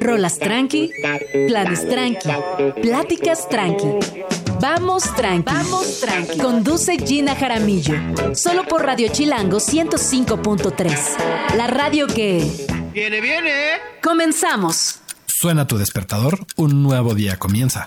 Rolas tranqui, planes tranqui, pláticas tranqui. Vamos tranqui. Vamos tranqui. Conduce Gina Jaramillo. Solo por Radio Chilango 105.3. La radio que. ¡Viene, viene! Comenzamos. Suena tu despertador, un nuevo día comienza.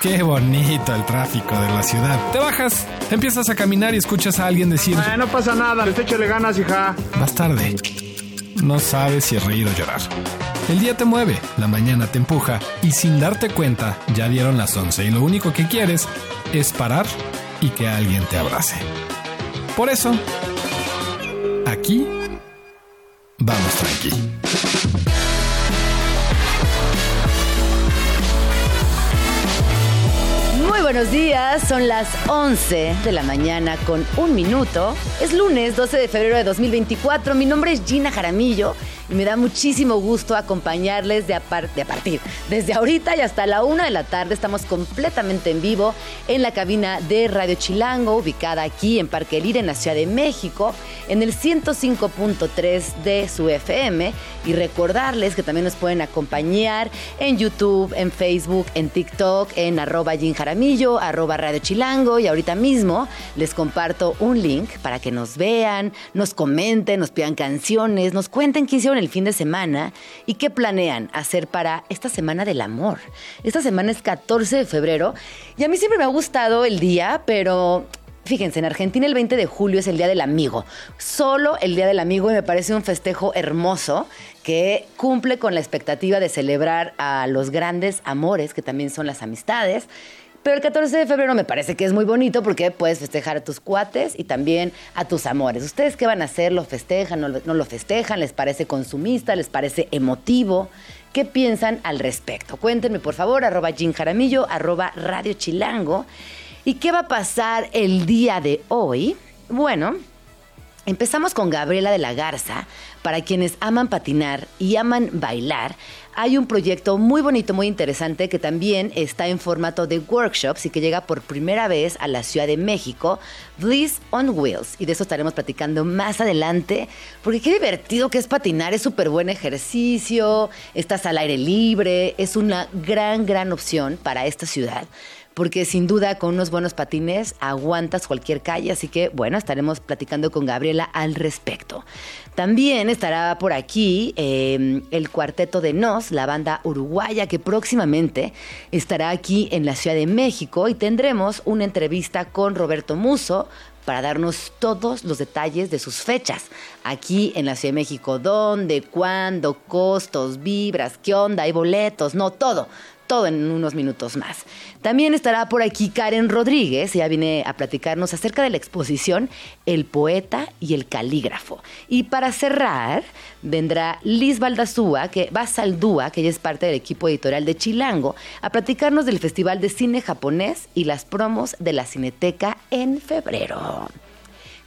Qué bonito el tráfico de la ciudad. Te bajas, empiezas a caminar y escuchas a alguien decir, Ah, no pasa nada, le échale ganas, hija. vas tarde. No sabes si reír o llorar. El día te mueve, la mañana te empuja y sin darte cuenta ya dieron las 11 y lo único que quieres es parar y que alguien te abrace. Por eso, aquí vamos tranqui. Buenos días, son las 11 de la mañana con un minuto. Es lunes 12 de febrero de 2024. Mi nombre es Gina Jaramillo y me da muchísimo gusto acompañarles de a, partir. Desde ahorita y hasta la una de la tarde estamos completamente en vivo en la cabina de Radio Chilango, ubicada aquí en Parque Lira, en la Ciudad de México, en el 105.3 de su FM. Y recordarles que también nos pueden acompañar en YouTube, en Facebook, en TikTok, en arroba Jin Jaramillo, arroba Radio Chilango. Y ahorita mismo les comparto un link para que nos vean, nos comenten, nos pidan canciones, nos cuenten qué hicieron el fin de semana y qué planean hacer para esta semana del amor. Esta semana es 14 de febrero y a mí siempre me ha gustado el día, pero Fíjense, en Argentina el 20 de julio es el Día del Amigo. Solo el Día del Amigo y me parece un festejo hermoso que cumple con la expectativa de celebrar a los grandes amores, que también son las amistades. Pero el 14 de febrero me parece que es muy bonito porque puedes festejar a tus cuates y también a tus amores. ¿Ustedes qué van a hacer? ¿Lo festejan? ¿No, lo- festejan? ¿Les parece consumista? ¿Les parece emotivo? ¿Qué piensan al respecto? Cuéntenme, por favor, arroba Jim Jaramillo, arroba Radio Chilango. ¿Y qué va a pasar el día de hoy? Bueno, Empezamos con Gabriela de la Garza. Para quienes aman patinar y aman bailar, hay un proyecto muy bonito, muy interesante que también está en formato de workshops y que llega por primera vez a la Ciudad de México, Bliss on Wheels. Y de eso estaremos platicando más adelante, porque qué divertido que es patinar, es súper buen ejercicio, estás al aire libre, es una gran, gran opción para esta ciudad porque sin duda con unos buenos patines aguantas cualquier calle, así que bueno, estaremos platicando con Gabriela al respecto. También estará por aquí eh, el cuarteto de Nos, la banda uruguaya que próximamente estará aquí en la Ciudad de México y tendremos una entrevista con Roberto Muso para darnos todos los detalles de sus fechas aquí en la Ciudad de México. ¿Dónde? ¿Cuándo? ¿Costos? ¿Vibras? ¿Qué onda? ¿Hay boletos? No, todo todo en unos minutos más. También estará por aquí Karen Rodríguez, ella viene a platicarnos acerca de la exposición El poeta y el calígrafo. Y para cerrar, vendrá Liz Baldazúa, que va a Saldúa, que ella es parte del equipo editorial de Chilango, a platicarnos del Festival de Cine Japonés y las promos de la Cineteca en febrero.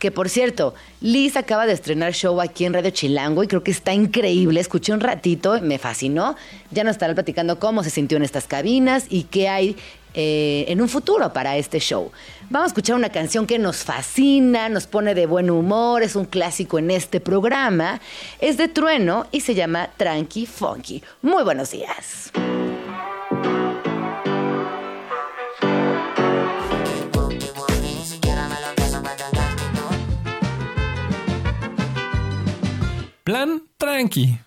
Que por cierto, Liz acaba de estrenar show aquí en Radio Chilango y creo que está increíble. Escuché un ratito, me fascinó. Ya nos estará platicando cómo se sintió en estas cabinas y qué hay eh, en un futuro para este show. Vamos a escuchar una canción que nos fascina, nos pone de buen humor, es un clásico en este programa. Es de Trueno y se llama Tranqui Funky. Muy buenos días. Plan tranqui.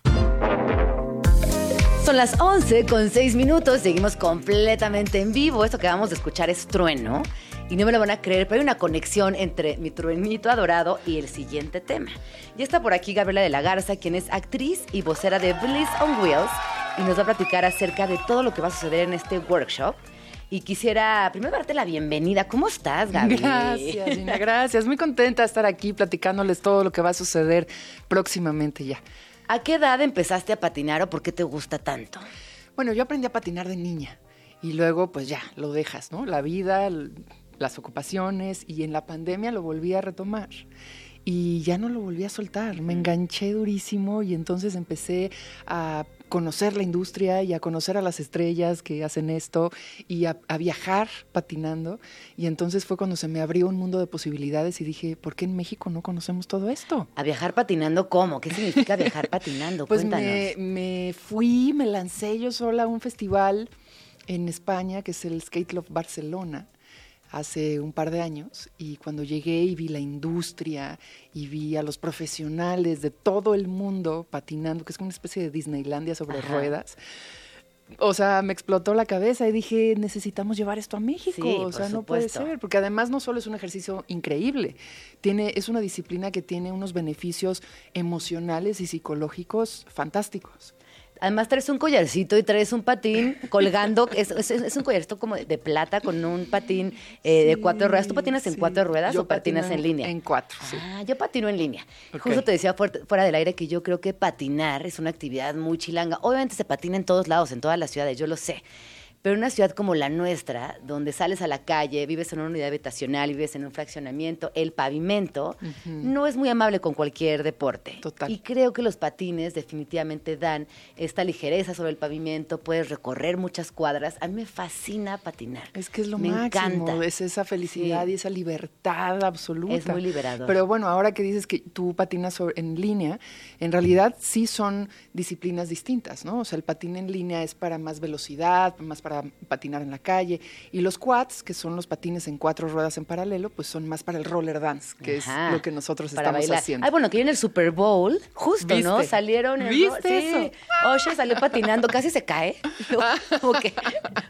Son las 11 con 6 minutos, seguimos completamente en vivo. Esto que vamos a escuchar es trueno. Y no me lo van a creer, pero hay una conexión entre mi truenito adorado y el siguiente tema. Ya está por aquí Gabriela de la Garza, quien es actriz y vocera de Bliss on Wheels, y nos va a platicar acerca de todo lo que va a suceder en este workshop. Y quisiera primero darte la bienvenida. ¿Cómo estás, Gaby? Gracias, Gina, gracias. Muy contenta de estar aquí platicándoles todo lo que va a suceder próximamente ya. ¿A qué edad empezaste a patinar o por qué te gusta tanto? Bueno, yo aprendí a patinar de niña y luego pues ya, lo dejas, ¿no? La vida, las ocupaciones y en la pandemia lo volví a retomar. Y ya no lo volví a soltar, me enganché durísimo y entonces empecé a conocer la industria y a conocer a las estrellas que hacen esto y a, a viajar patinando. Y entonces fue cuando se me abrió un mundo de posibilidades y dije, ¿por qué en México no conocemos todo esto? ¿A viajar patinando cómo? ¿Qué significa viajar patinando? Pues Cuéntanos. me, me fui, me lancé yo sola a un festival en España que es el Skate Love Barcelona hace un par de años y cuando llegué y vi la industria y vi a los profesionales de todo el mundo patinando, que es como una especie de Disneylandia sobre Ajá. ruedas. O sea, me explotó la cabeza y dije, necesitamos llevar esto a México. Sí, o sea, no puede ser, porque además no solo es un ejercicio increíble, tiene, es una disciplina que tiene unos beneficios emocionales y psicológicos fantásticos. Además traes un collarcito y traes un patín colgando, es, es- es un collarcito como de, de plata con un patín eh, de cuatro ruedas. ¿Tú patinas en cuatro ruedas Yo o patinas en línea? En cuatro, sí. Ah, yo patino en línea. Ok. Justo te decía fuera del aire que yo creo que patinar es una actividad muy chilanga. Obviamente se patina en todos lados, en todas las ciudades, yo lo sé. Pero en una ciudad como la nuestra, donde sales a la calle, vives en una unidad habitacional, vives en un fraccionamiento, el pavimento no es muy amable con cualquier deporte. Total. Y creo que los patines definitivamente dan esta ligereza sobre el pavimento, puedes recorrer muchas cuadras. A mí me fascina patinar. Es que es lo me máximo, encanta. es esa felicidad Sí. y esa libertad absoluta. Es muy liberador. Pero bueno, ahora que dices que tú patinas sobre- en línea, en realidad sí son disciplinas distintas, ¿no? O sea, el patín en línea es para más velocidad, más para patinar en la calle, y los quads, que son los patines en cuatro ruedas en paralelo, pues son más para el roller dance, que Ajá, es lo que nosotros estamos bailar. haciendo. Ay, bueno, que en el Super Bowl, justo, ¿no? Salieron en ¿Viste sí. eso? Usher salió patinando, casi se cae. Como que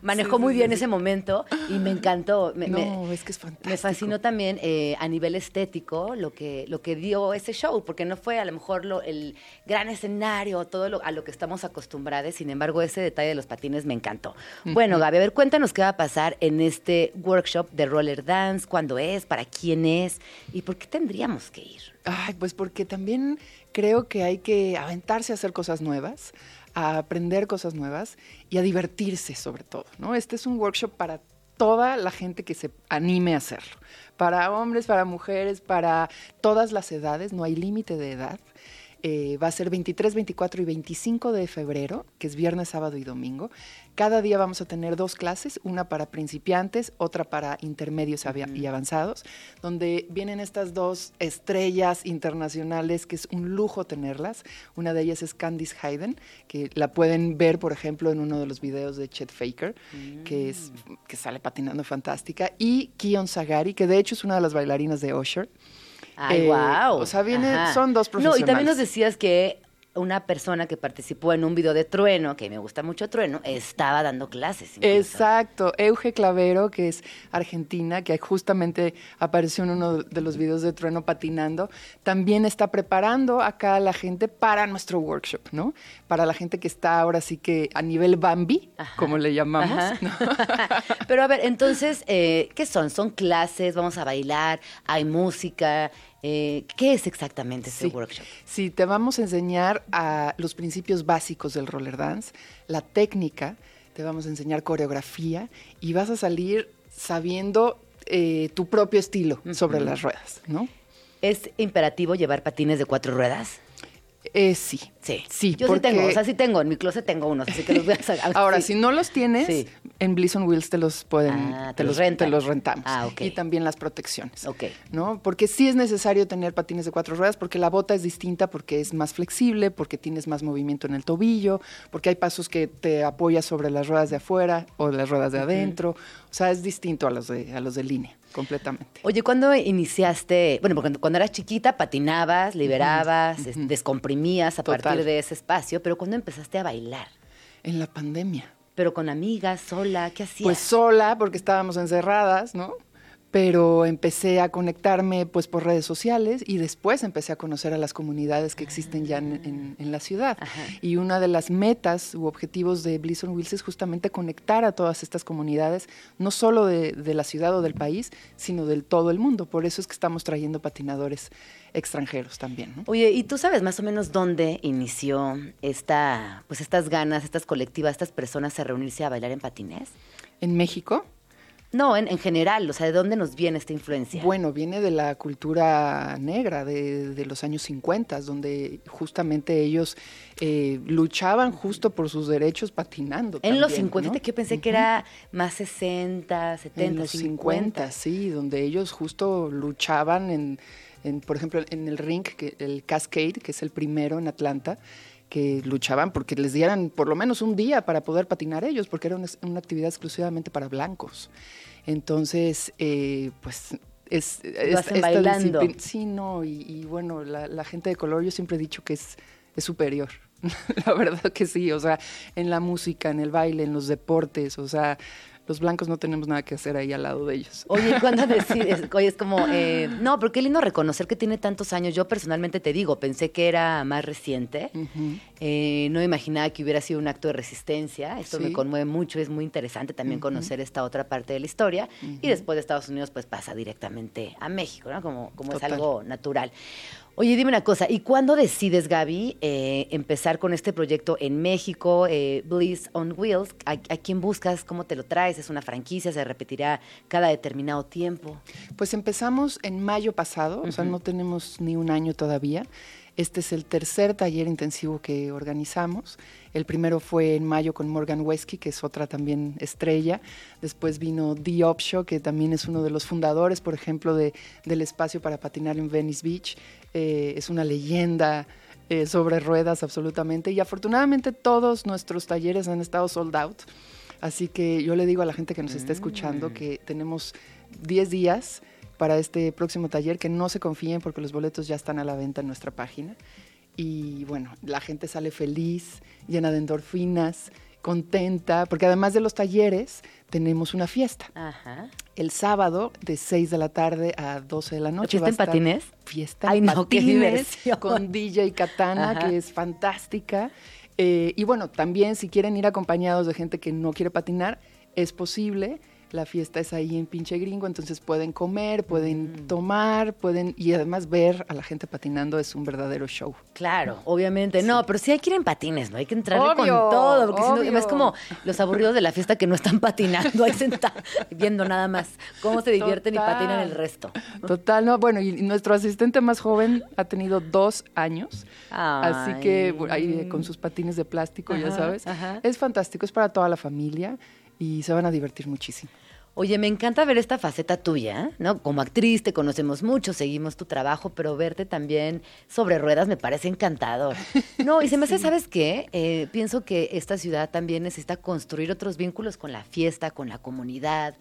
manejó Sí, muy sí, bien sí. ese momento y me encantó. Me, No, me- es que es fantástico. Me fascinó también eh, a nivel estético lo que, lo que dio ese show, porque no fue a lo mejor lo- el gran escenario, todo lo, a lo que estamos acostumbrados. Sin embargo, ese detalle de los patines me encantó. Bueno, Gaby, a ver, cuéntanos qué va a pasar en este workshop de roller dance, cuándo es, para quién es y por qué tendríamos que ir. Ay, pues porque también creo que hay que aventarse a hacer cosas nuevas, a aprender cosas nuevas y a divertirse sobre todo, ¿no? Este es un workshop para toda la gente que se anime a hacerlo. Para hombres, para mujeres, para todas las edades, no hay límite de edad. Eh, va a ser 23, 24 y 25 de febrero, que es viernes, sábado y domingo. Cada día vamos a tener dos clases, una para principiantes, otra para intermedios y avanzados, donde vienen estas dos estrellas internacionales que es un lujo tenerlas. Una de ellas es Candice Hayden, que la pueden ver, por ejemplo, en uno de los videos de Chet Faker, que, es, que sale patinando fantástica, y Kion Sagari, que de hecho es una de las bailarinas de Usher. Ay, Eh, wow. o sea, viene- son dos No, y también profesionales. nos decías que una persona que participó en un video de Trueno, que me gusta mucho Trueno, estaba dando clases. incluso. Exacto, Euge Clavero, que es argentina, que justamente apareció en uno de los videos de Trueno patinando, también está preparando acá a la gente para nuestro workshop, ¿no? Para la gente que está ahora sí que a nivel Bambi, Ajá. como le llamamos. Pero a ver, entonces, eh, ¿qué son? ¿Son clases? ¿Vamos a bailar? ¿Hay música? Eh, ¿Qué es exactamente este Sí. workshop? Sí, te vamos a enseñar a los principios básicos del roller dance, la técnica, te vamos a enseñar coreografía y vas a salir sabiendo eh, tu propio estilo sobre las ruedas, ¿no? ¿Es imperativo llevar patines de cuatro ruedas? Eh, sí. Sí. Sí, Yo porque- sí tengo, o sea, sí tengo, en mi closet tengo unos, así que los voy a sacar. Ahora, Sí. si no los tienes, Sí. en Bliss on Wheels te los pueden, Ah, te te, los rentan. te los rentamos. Ah, ok. Y también las protecciones. Ok. ¿No? Porque sí es necesario tener patines de cuatro ruedas, porque la bota es distinta, porque es más flexible, porque tienes más movimiento en el tobillo, porque hay pasos que te apoyas sobre las ruedas de afuera o las ruedas de adentro. O sea, es distinto a los de, a los de línea, completamente. Oye, ¿cuándo iniciaste? Bueno, porque cuando eras chiquita patinabas, liberabas, es- descomprimías a Total. partir de ese espacio, pero ¿cuándo empezaste a bailar? En la pandemia. Pero con amigas, sola, ¿qué hacías? Pues sola, porque estábamos encerradas, ¿no? Pero empecé a conectarme pues por redes sociales y después empecé a conocer a las comunidades que existen ya en, en- en la ciudad. Y una de las metas u objetivos de on Wheels es justamente conectar a todas estas comunidades, no solo de, de la ciudad o del país, sino del todo el mundo. Por eso es que estamos trayendo patinadores extranjeros también. ¿no? Oye, ¿y tú sabes más o menos dónde inició esta, pues estas ganas, estas colectivas, estas personas a reunirse a bailar en patines? En México, No, en, en general, o sea, ¿de dónde nos viene esta influencia? Bueno, viene de la cultura negra de, de los años 50, donde justamente ellos eh, luchaban justo por sus derechos patinando. en los también, 50, ¿no? que yo pensé que era más 60, 70, en los 50. 50, sí, donde ellos justo luchaban en, en, por ejemplo, en el ring, que, el Cascade, que es el primero en Atlanta, que luchaban porque les dieran por lo menos un día para poder patinar ellos, porque era una, una actividad exclusivamente para blancos. Entonces, eh, pues es, es- hacen bailando. disciplina- Sí, no, y, y bueno, la, la gente de color yo siempre he dicho que es, es superior. la verdad que sí, o sea, en la música, en el baile, en los deportes, o sea, los blancos no tenemos nada que hacer ahí al lado de ellos. Oye, ¿y ¿cuándo decides? Oye, es como, eh, no, pero qué lindo reconocer que tiene tantos años. Yo personalmente te digo, pensé que era más reciente. Eh, no imaginaba que hubiera sido un acto de resistencia. Esto me conmueve mucho, es muy interesante también conocer esta otra parte de la historia. Y después de Estados Unidos, pues pasa directamente a México, ¿no? Como, como es algo natural. Oye, dime una cosa, ¿y cuándo decides, Gaby, eh, empezar con este proyecto en México, eh, Bliss on Wheels? ¿A, a quién buscas? ¿Cómo te lo traes? ¿Es una franquicia? ¿Se repetirá cada determinado tiempo? Pues empezamos en mayo pasado, o sea, no tenemos ni un año todavía. Este es el tercer taller intensivo que organizamos. El primero fue en mayo con Morgan Wesky, que es otra también estrella. Después vino The Opshow, que también es uno de los fundadores, por ejemplo, de, del espacio para patinar en Venice Beach. Eh, es una leyenda eh, sobre ruedas absolutamente. Y afortunadamente todos nuestros talleres han estado sold out. Así que yo le digo a la gente que nos está escuchando que tenemos 10 días para este próximo taller, que no se confíen porque los boletos ya están a la venta en nuestra página. Y bueno, la gente sale feliz, llena de endorfinas, contenta, porque además de los talleres, tenemos una fiesta. Ajá. El sábado de 6 de la tarde a 12 de la noche. ¿Fiesta en patines? Fiesta Ay, en no, qué patines diversión. con DJ Katana, Ajá. que es fantástica. Eh, y bueno, también si quieren ir acompañados de gente que no quiere patinar, es posible. La fiesta es ahí en Pinche Gringo, entonces pueden comer, pueden Mm. tomar, pueden y además ver a la gente patinando es un verdadero show. Claro, obviamente. No, pero sí hay que ir en patines, ¿no? Hay que Obvio, con todo. Porque si no, es como los aburridos de la fiesta que no están patinando, ahí sentados, viendo nada más cómo se divierten y patinan el resto. Total, no, bueno, y nuestro asistente más joven ha tenido dos años, así que ahí con sus patines de plástico, ya sabes. ajá. Es fantástico, es para toda la familia y se van a divertir muchísimo. Oye, me encanta ver esta faceta tuya, ¿no? Como actriz te conocemos mucho, seguimos tu trabajo, pero verte también sobre ruedas me parece encantador. No, y se me hace, ¿sabes qué? Eh, pienso que esta ciudad también necesita construir otros vínculos con la fiesta, con la comunidad,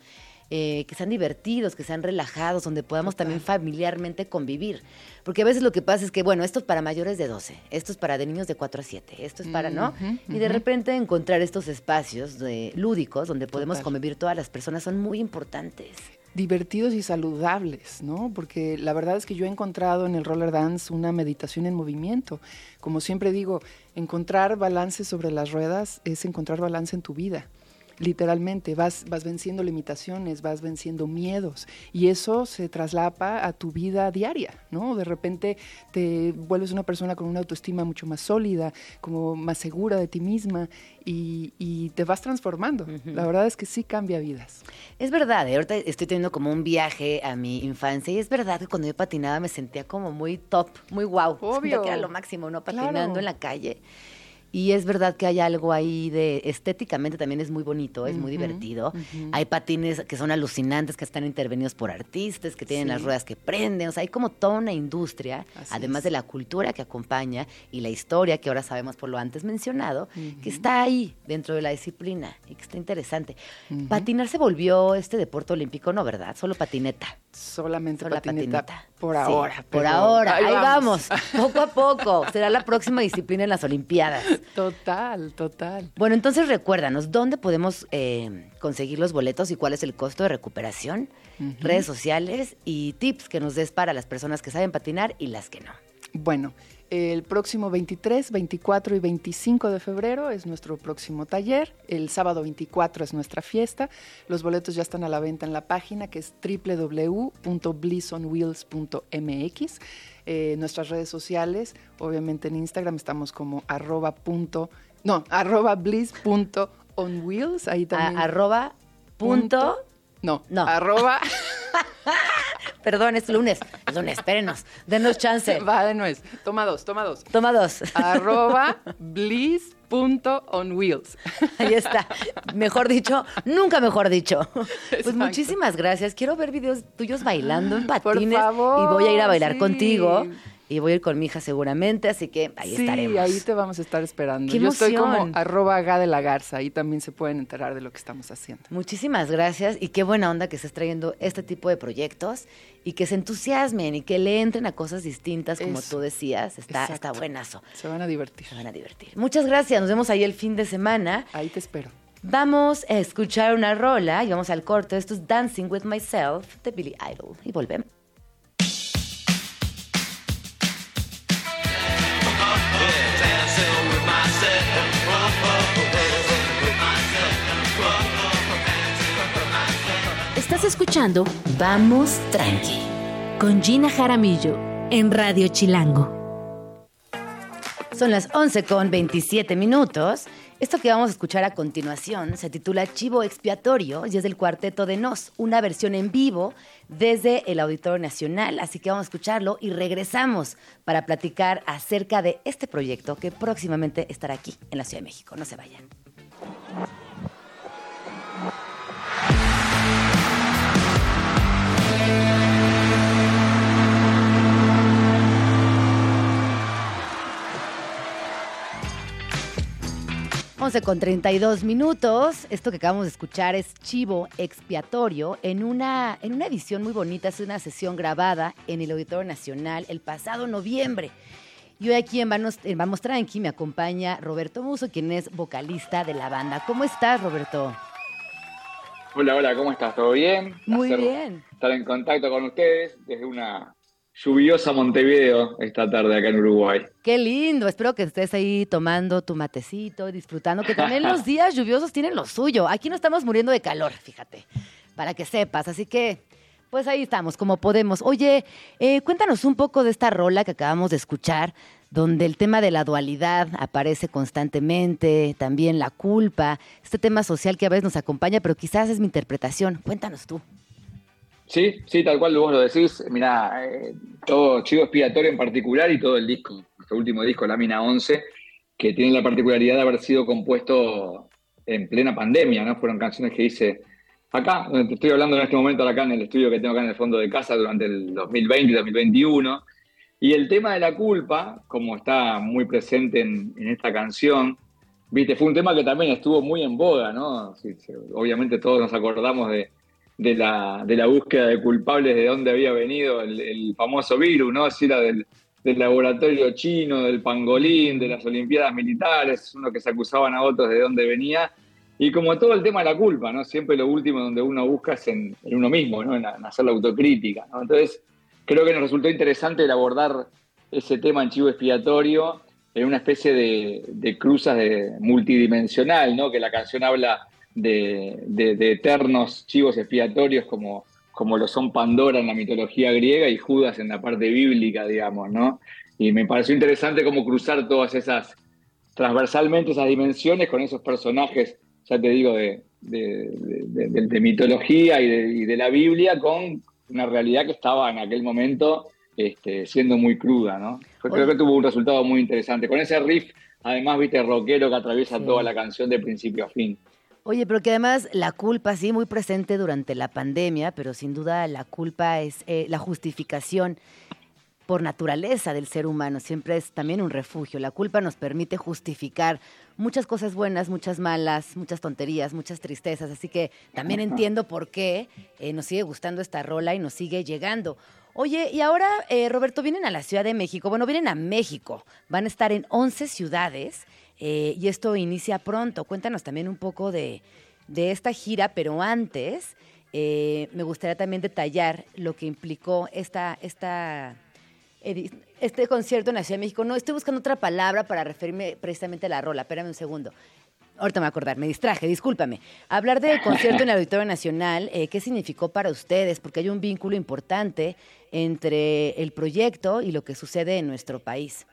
eh, que sean divertidos, que sean relajados, donde podamos también familiarmente convivir. Porque a veces lo que pasa es que, bueno, esto es para mayores de 12, esto es para de niños de 4 a 7, esto es para, ¿no? Y de repente encontrar estos espacios de, lúdicos donde podemos Total. convivir todas las personas son muy importantes. divertidos y saludables, ¿no? Porque la verdad es que yo he encontrado en el roller dance una meditación en movimiento. Como siempre digo, encontrar balance sobre las ruedas es encontrar balance en tu vida. Literalmente, vas, vas venciendo limitaciones, vas venciendo miedos y eso se traslapa a tu vida diaria, ¿no? De repente te vuelves una persona con una autoestima mucho más sólida, como más segura de ti misma y, y te vas transformando. La verdad es que sí cambia vidas. Es verdad, ¿eh? ahorita estoy teniendo como un viaje a mi infancia y es verdad que cuando yo patinaba me sentía como muy top, muy wow. Sentía Obvio. que era lo máximo, ¿no? Patinando Claro. en la calle. Y es verdad que hay algo ahí de estéticamente también es muy bonito, es muy divertido. Hay patines que son alucinantes, que están intervenidos por artistas, que tienen Sí. las ruedas que prenden. O sea, hay como toda una industria, Así además es. de la cultura que acompaña y la historia que ahora sabemos por lo antes mencionado, que está ahí dentro de la disciplina y que está interesante. Patinar se volvió este deporte olímpico, ¿no, verdad? Solo patineta. Solamente Solo patineta, patineta. por Sí, ahora. por ahora. Ahí, vamos. vamos. Poco a poco. Será la próxima disciplina en las Olimpiadas. Total, total. Bueno, entonces recuérdanos, ¿dónde podemos eh, conseguir los boletos y cuál es el costo de recuperación? Redes sociales y tips que nos des para las personas que saben patinar y las que no. Bueno, el próximo 23, 24 y 25 de febrero es nuestro próximo taller. El sábado 24 es nuestra fiesta. Los boletos ya están a la venta en la página que es www.blissonwheels.mx. Eh, nuestras redes sociales, obviamente en Instagram estamos como arroba punto, no, arroba bliss.onwheels. Ahí también. A- arroba punto. No, No. arroba. Perdón, es lunes. Es lunes, espérenos. Denos chance. Va de nuez. Toma dos, toma dos. Toma dos. arroba bliss.onwheels. Ahí está. Mejor dicho, nunca mejor dicho. Pues Exacto. muchísimas gracias. Quiero ver videos tuyos bailando en Por patines. favor, y voy a ir a bailar sí. contigo. Y voy a ir con mi hija seguramente, así que ahí sí, estaremos. ahí te vamos a estar esperando. ¡Qué Yo estoy como emoción! arroba Ga de la Garza. Ahí también se pueden enterar de lo que estamos haciendo. Muchísimas gracias y qué buena onda que estés trayendo este tipo de proyectos y que se entusiasmen y que le entren a cosas distintas, como Eso. tú decías. Está, Exacto. está buenazo. Se van a divertir. Se van a divertir. Muchas gracias. Nos vemos ahí el fin de semana. Ahí te espero. Vamos a escuchar una rola y vamos al corte. Esto es Dancing with Myself de Billy Idol. Y volvemos. Estás escuchando Vamos Tranqui con Gina Jaramillo en Radio Chilango. Son las 11 con 27 minutos. Esto que vamos a escuchar a continuación se titula Chivo Expiatorio y es del cuarteto de Nos, una versión en vivo desde el Auditorio Nacional. Así que vamos a escucharlo y regresamos para platicar acerca de este proyecto que próximamente estará aquí en la Ciudad de México. No se vayan. Once con 32 minutos. Esto que acabamos de escuchar es Chivo Expiatorio en una, en una edición muy bonita. Es una sesión grabada en el Auditorio Nacional el pasado noviembre. Y hoy aquí en Vamos, en Vamos Tranqui me acompaña Roberto Muso, quien es vocalista de la banda. ¿Cómo estás, Roberto? Hola, hola, ¿cómo estás? ¿Todo bien? Muy bien. Estar en contacto con ustedes desde una lluviosa Montevideo esta tarde acá en Uruguay. Qué lindo. Espero que estés ahí tomando tu matecito, disfrutando, que también los días lluviosos tienen lo suyo. Aquí no estamos muriendo de calor, fíjate, para que sepas. Así que, pues ahí estamos, como podemos. Oye, eh, cuéntanos un poco de esta rola que acabamos de escuchar, donde el tema de la dualidad aparece constantemente, también la culpa, este tema social que a veces nos acompaña, pero quizás es mi interpretación. Cuéntanos tú. Sí, sí, tal cual vos lo decís. Mirá, eh, todo Chivo Expiatorio en particular y todo el disco, nuestro último disco, Lámina 11, que tiene la particularidad de haber sido compuesto en plena pandemia, ¿no? Fueron canciones que hice acá, donde te estoy hablando en este momento, acá en el estudio que tengo acá en el fondo de casa durante el 2020 y 2021. Y el tema de la culpa, como está muy presente en, esta canción, viste, fue un tema que también estuvo muy en boga, ¿no? Obviamente todos nos acordamos de, de la, de la búsqueda de culpables de dónde había venido el, famoso virus, ¿no? Si era del, del laboratorio chino, del pangolín, de las Olimpiadas Militares, uno que se acusaban a otros de dónde venía. Y como todo el tema de la culpa, ¿no? Siempre lo último donde uno busca es en, uno mismo, ¿no? En, en hacer la autocrítica, ¿no? Entonces, creo que nos resultó interesante el abordar ese tema en chivo expiatorio en una especie de, de cruzas de multidimensional, ¿no? Que la canción habla de, de- de eternos chivos expiatorios como, como lo son Pandora en la mitología griega y Judas en la parte bíblica, digamos, ¿no? Y me pareció interesante cómo cruzar todas esas, transversalmente esas dimensiones con esos personajes, ya te digo, de, de- de- de- de mitología y de, y de la Biblia con una realidad que estaba en aquel momento este, siendo muy cruda, ¿no? Yo Creo que tuvo un resultado muy interesante. Con ese riff, además, viste, rockero que atraviesa Sí. toda la canción de principio a fin. Oye, pero que además la culpa, sí, muy presente durante la pandemia, pero sin duda la culpa es eh, la justificación por naturaleza del ser humano, siempre es también un refugio. La culpa nos permite justificar muchas cosas buenas, muchas malas, muchas tonterías, muchas tristezas, así que también entiendo por qué eh, nos sigue gustando esta rola y nos sigue llegando. Oye, y ahora, eh, Roberto, vienen a la Ciudad de México, bueno, vienen a México, van a estar en 11 ciudades. Eh, y esto inicia pronto. Cuéntanos también un poco de, de esta gira, pero antes eh, me gustaría también detallar lo que implicó esta, esta, este concierto en la Ciudad de México. No, estoy buscando otra palabra para referirme precisamente a la rola. Espérame un segundo. Ahorita me voy a acordar, me distraje, discúlpame. Hablar del concierto en el Auditorio Nacional, eh, ¿qué significó para ustedes? Porque hay un vínculo importante entre el proyecto y lo que sucede en nuestro país.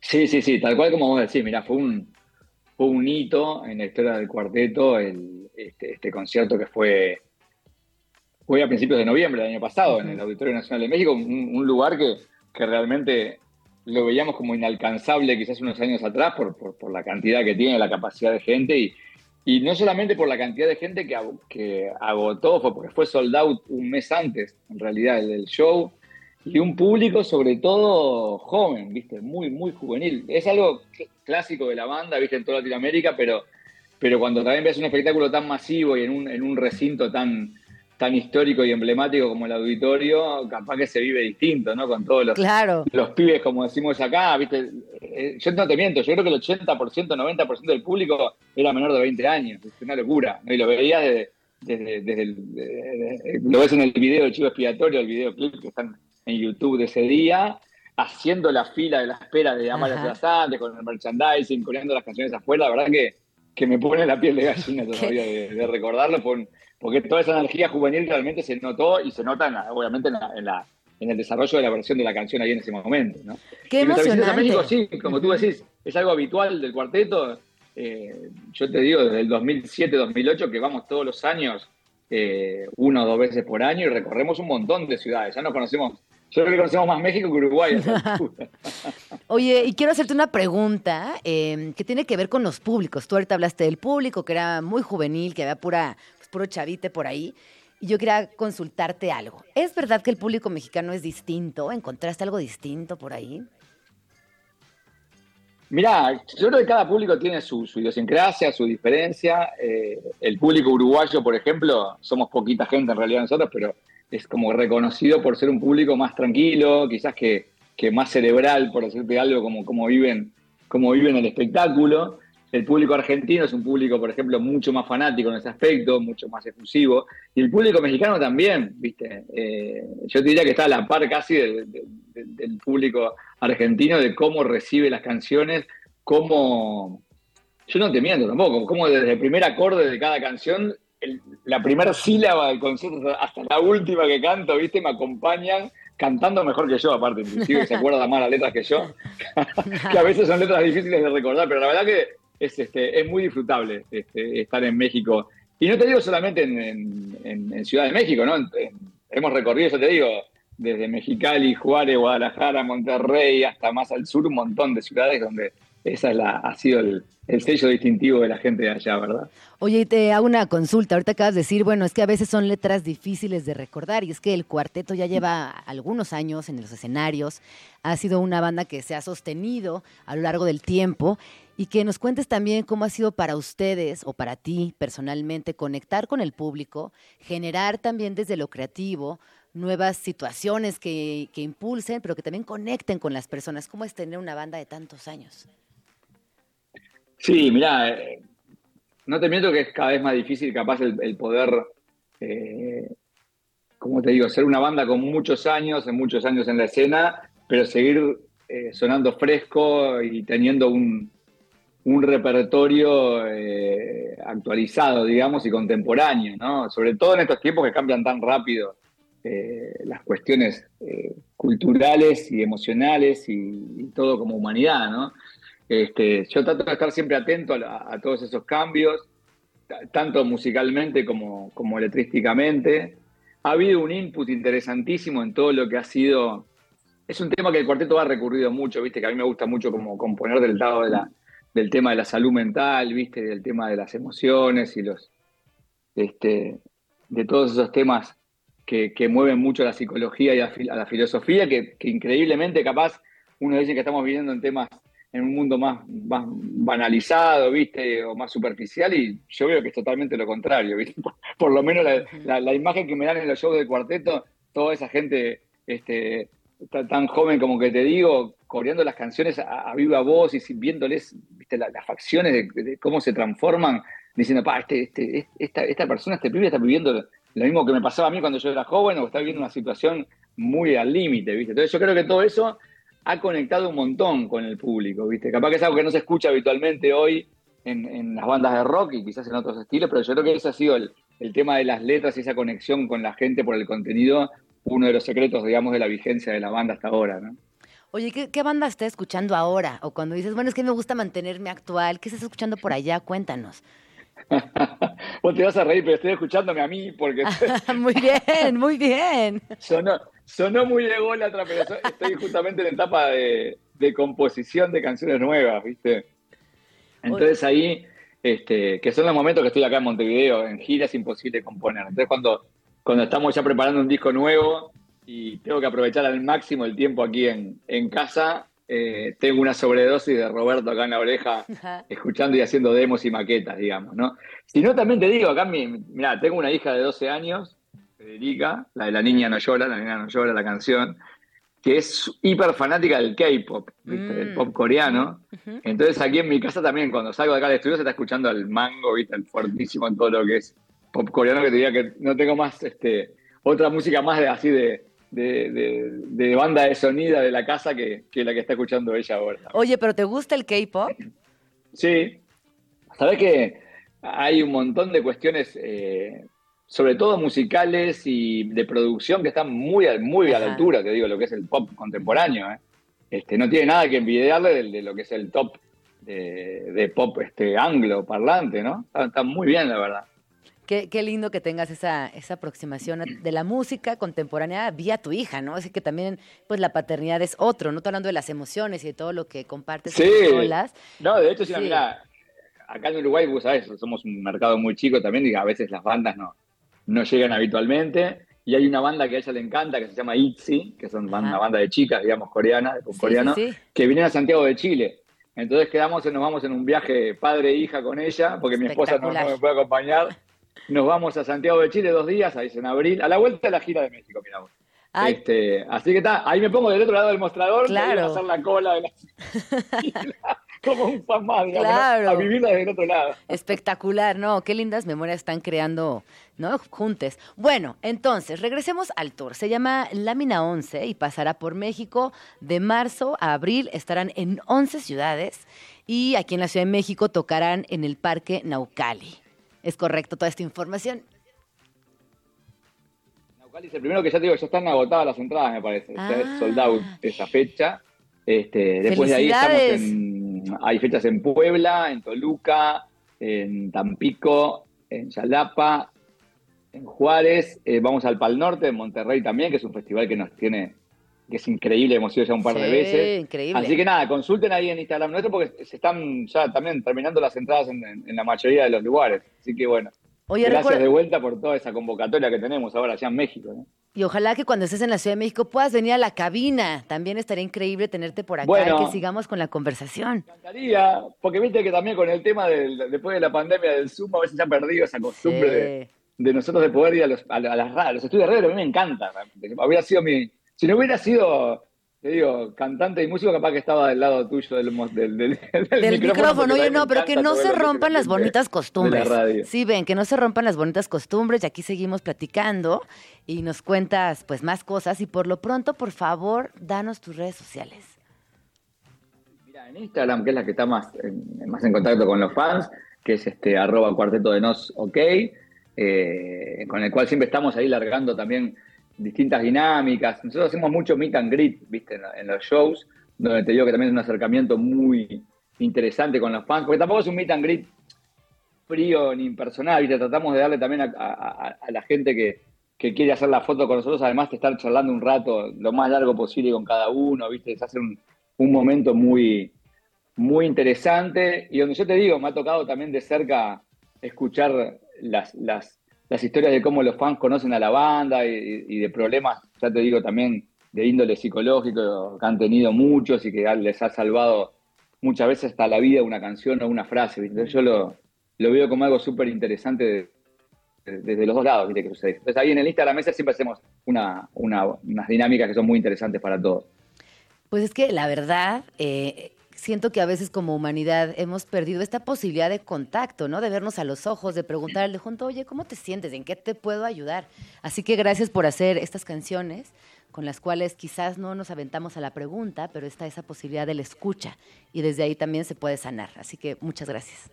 Sí, sí, sí, tal cual como vos decís, mira, fue un, fue un hito en la historia del cuarteto el, este, este concierto que fue, fue a principios de noviembre del año pasado en el Auditorio Nacional de México, un, lugar que, que realmente lo veíamos como inalcanzable quizás unos años atrás por, por, la cantidad que tiene, la capacidad de gente y, y no solamente por la cantidad de gente que, que agotó, fue porque fue sold out un mes antes, en realidad, del show, y un público sobre todo joven, ¿viste? Muy, muy juvenil. Es algo clásico de la banda, ¿viste? En toda Latinoamérica, pero, pero cuando también ves un espectáculo tan masivo y en un, en un recinto tan, tan histórico y emblemático como el auditorio, capaz que se vive distinto, ¿no? Con todos los, los pibes, como decimos acá, ¿viste? Eh, yo no te miento, yo creo que el 80%, 90% del público era menor de 20 años, es una locura, ¿no? Y lo veías desde, desde, el, lo ves en el video del chivo expiatorio, el videoclip que están en YouTube de ese día, haciendo la fila de la espera de Amalia Antes, con el merchandising, coreando las canciones afuera, la verdad que, que me pone la piel de gallina todavía de, de recordarlo, por, porque toda esa energía juvenil realmente se notó y se nota, obviamente, en, la, en, el desarrollo de la versión de la canción ahí en ese momento. ¿no? Qué emocionante. A México, sí, como tú decís, es algo habitual del cuarteto. Eh, yo te digo, desde el 2007-2008 que vamos todos los años, eh, uno o dos veces por año, y recorremos un montón de ciudades. Ya nos conocemos yo creo que conocemos más México que Uruguay. Oye, y quiero hacerte una pregunta eh, que tiene que ver con los públicos. Tú ahorita hablaste del público, que era muy juvenil, que había pura puro chavite por ahí. Y yo quería consultarte algo. ¿Es verdad que el público mexicano es distinto? ¿Encontraste algo distinto por ahí? Mira, yo creo que cada público tiene su, idiosincrasia, su diferencia. Eh, el público uruguayo, por ejemplo, somos poquita gente en realidad nosotros, pero es como reconocido por ser un público más tranquilo, quizás que, que más cerebral, por decirte algo, como, como, viven, como viven el espectáculo. El público argentino es un público, por ejemplo, mucho más fanático en ese aspecto, mucho más efusivo. Y el público mexicano también, ¿viste? Eh, yo diría que está a la par casi del, público argentino de cómo recibe las canciones, cómo. Yo no te miento tampoco, cómo desde el primer acorde de cada canción, la primera sílaba del concierto hasta la última que canto, ¿viste? Me acompañan cantando mejor que yo, aparte, inclusive se acuerda más las letras que yo, que a veces son letras difíciles de recordar, pero la verdad que es, este, es muy disfrutable este, estar en México. Y no te digo solamente en, Ciudad de México, ¿no? hemos recorrido, yo te digo, desde Mexicali, Juárez, Guadalajara, Monterrey, hasta más al sur, un montón de ciudades donde esa es la, ha sido el, sello distintivo de la gente de allá, ¿verdad? Oye, y te hago una consulta. Ahorita acabas de decir, bueno, es que a veces son letras difíciles de recordar y es que el cuarteto ya lleva algunos años en los escenarios. Ha sido una banda que se ha sostenido a lo largo del tiempo y que nos cuentes también cómo ha sido para ustedes o para ti personalmente conectar con el público, generar también desde lo creativo nuevas situaciones que, que impulsen, pero que también conecten con las personas. ¿Cómo es tener una banda de tantos años? Sí, mira, eh, no te miento que es cada vez más difícil capaz el, poder, eh, como te digo, ser una banda con muchos años, en muchos años en la escena, pero seguir eh, sonando fresco y teniendo un, un repertorio eh, actualizado, digamos, y contemporáneo, ¿no? Sobre todo en estos tiempos que cambian tan rápido las cuestiones culturales y emocionales y, todo como humanidad, ¿no? Este, yo trato de estar siempre atento a, todos esos cambios, tanto musicalmente como, como. Ha habido un input interesantísimo en todo lo que ha sido. Es un tema que el cuarteto ha recurrido mucho, viste, que a mí me gusta mucho como componer del lado de la, del tema de la salud mental, viste, del tema de las emociones y los. Este, de todos esos temas que, mueven mucho a la psicología y a, la filosofía, que, que increíblemente capaz uno dice que estamos viviendo en temas en un mundo más, banalizado, ¿viste? O más superficial, y yo veo que es totalmente lo contrario, ¿viste? Por, lo menos la, imagen que me dan en los shows del cuarteto, toda esa gente este, tan joven como que te digo, coreando las canciones a, viva voz y viéndoles ¿viste? las facciones de, cómo se transforman, diciendo, pa, este, este, esta, esta persona, este pibe está viviendo lo mismo que me pasaba a mí cuando yo era joven o está viviendo una situación muy al límite, ¿viste? Entonces yo creo que todo eso ha conectado un montón con el público, ¿viste? Capaz que es algo que no se escucha habitualmente hoy en, las bandas de rock y quizás en otros estilos, pero yo creo que ese ha sido el, el tema de las letras y esa conexión con la gente por el contenido, uno de los secretos, digamos, de la vigencia de la banda hasta ahora, ¿no? Oye, ¿qué, banda estás escuchando ahora? O cuando dices, bueno, es que me gusta mantenerme actual, ¿qué estás escuchando por allá? Cuéntanos. Vos te vas a reír, pero estoy escuchándome a mí porque... muy bien, muy bien. Sonó, sonó muy de golatra, pero estoy justamente en etapa de, composición de canciones nuevas, ¿viste? Entonces ahí, este, que son los momentos que estoy acá en Montevideo, en gira es imposible componer. Entonces cuando, cuando estamos ya preparando un disco nuevo, y tengo que aprovechar al máximo el tiempo aquí en, en casa. Eh, tengo una sobredosis de Roberto acá en la oreja, escuchando y haciendo demos y maquetas, digamos, ¿no? Si no, también te digo, acá, mira, tengo una hija de 12 años, Federica, la de la niña no llora, la niña no llora, la canción, que es hiper fanática del K-pop, del mm. pop coreano. Entonces aquí en mi casa también, cuando salgo de acá del estudio, se está escuchando el mango, ¿viste? El fortísimo en todo lo que es pop coreano, que te diría que no tengo más este, otra música más de, así de, de, banda de sonido de la casa que, la que está escuchando ella ahora. Oye, ¿pero te gusta el K-pop? Sí. Sabes que hay un montón de cuestiones, eh, sobre todo musicales y de producción, que están muy, muy a la altura, te digo, lo que es el pop contemporáneo. ¿eh? Este, no tiene nada que envidiarle de, lo que es el top de, pop este, anglo parlante, ¿no? está muy bien, la verdad. Qué, lindo que tengas esa, esa aproximación de la música contemporánea vía tu hija, ¿no? Así que también, pues la paternidad es otro, no estoy hablando de las emociones y de todo lo que compartes sí. No, de hecho, sí, mira, acá en Uruguay, vos sabés, somos un mercado muy chico también y a veces las bandas no, no llegan habitualmente. Y hay una banda que a ella le encanta que se llama ITZY, que son una banda de chicas, digamos, coreanas, de coreano, que vienen a Santiago de Chile. Entonces quedamos, nos vamos en un viaje padre e hija con ella, porque mi esposa no, no me puede acompañar. Nos vamos a Santiago de Chile dos días, ahí es en abril, a la vuelta de la gira de México, miramos. Este, así que está, ahí me pongo del otro lado del mostrador claro. a hacer la cola de la... como un fan más, claro. a vivirla desde el otro lado. Espectacular, ¿no? Qué lindas memorias están creando, ¿no? Juntes. Bueno, entonces, regresemos al tour. Se llama Lámina 11 y pasará por México de marzo a abril. Estarán en 11 ciudades y aquí en la Ciudad de México tocarán en el Parque Naucali es correcto toda esta información. Naucali es el primero que ya te digo, ya están agotadas las entradas, me parece. Ya es sold out ah. esa fecha. Este, después de ahí estamos en, hay fechas en Puebla, en Toluca, en Tampico, en Yalapa, en Juárez. Eh, vamos al Pal Norte, en Monterrey también, que es un festival que nos tiene que es increíble, hemos ido ya un par de veces. Increíble. Así que nada, consulten ahí en Instagram nuestro porque se están ya también terminando las entradas en, la mayoría de los lugares. Así que bueno, gracias de vuelta por toda esa convocatoria que tenemos ahora allá en México. Y ojalá que cuando estés en la Ciudad de México puedas venir a la cabina. También estaría increíble tenerte por acá y que sigamos con la conversación. Me encantaría, porque viste que también con el tema del, después de la pandemia del Zoom a veces se ha perdido esa costumbre de, nosotros de poder ir a los, a, las, los estudios de radio. A mí me encanta. Habría sido mi, si no hubiera sido, te digo, cantante y músico, capaz que estaba del lado tuyo del, del, del, micrófono. Oye, no, pero que no se rompan las bonitas costumbres. Sí, ven, que no se rompan las bonitas costumbres. Y aquí seguimos platicando y nos cuentas pues más cosas. Y por lo pronto, por favor, danos tus redes sociales. Mira, en Instagram, que es la que está más en, más en contacto con los fans, que es este arroba cuarteto de nos ok, eh, con el cual siempre estamos ahí largando también distintas dinámicas. Nosotros hacemos mucho meet and greet, viste, en, los shows, donde te digo que también es un acercamiento muy interesante con los fans, porque tampoco es un meet and greet frío ni impersonal, ¿viste? tratamos de darle también a, la gente que, quiere hacer la foto con nosotros, además de estar charlando un rato lo más largo posible con cada uno, ¿viste? Es hacer un, un momento muy, muy interesante y donde yo te digo, me ha tocado también de cerca escuchar las, las, las historias de cómo los fans conocen a la banda y, de problemas, ya te digo también, de índole psicológico que han tenido muchos y que les ha salvado muchas veces hasta la vida una canción o una frase. Entonces yo lo, veo como algo súper interesante desde los dos lados que sucede. Entonces ahí en el Instagram siempre hacemos una, unas dinámicas que son muy interesantes para todos. Pues es que la verdad, eh, siento que a veces como humanidad hemos perdido esta posibilidad de contacto, ¿no? De vernos a los ojos, de preguntarle junto, oye, ¿cómo te sientes? ¿En qué te puedo ayudar? Así que gracias por hacer estas canciones con las cuales quizás no nos aventamos a la pregunta, pero está esa posibilidad de la escucha y desde ahí también se puede sanar. Así que muchas gracias.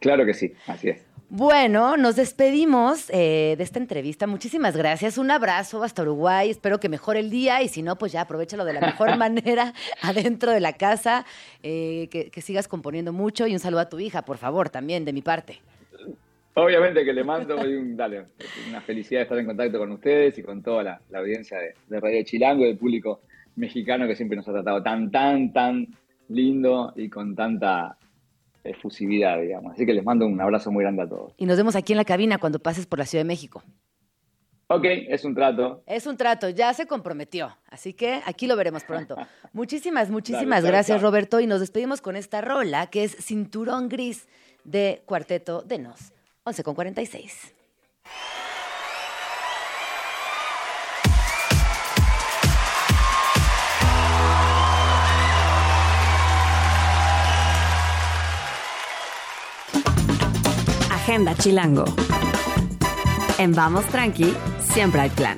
Claro que sí, así es. Bueno, nos despedimos eh, de esta entrevista. Muchísimas gracias. Un abrazo hasta Uruguay. Espero que mejore el día y si no, pues ya aprovechalo de la mejor manera adentro de la casa. Eh, que, que sigas componiendo mucho y un saludo a tu hija, por favor, también de mi parte. Obviamente que le mando un, dale, una felicidad de estar en contacto con ustedes y con toda la, audiencia de, de, Radio Chilango y del público mexicano que siempre nos ha tratado tan, tan, tan lindo y con tanta efusividad, digamos. Así que les mando un abrazo muy grande a todos. Y nos vemos aquí en la cabina cuando pases por la Ciudad de México. Ok, es un trato. Es un trato, ya se comprometió. Así que aquí lo veremos pronto. Muchísimas, muchísimas gracias, Roberto. Y nos despedimos con esta rola que es Cinturón Gris de Cuarteto de Nos. 11 con 46. Chilango. En Vamos Tranqui, siempre hay plan.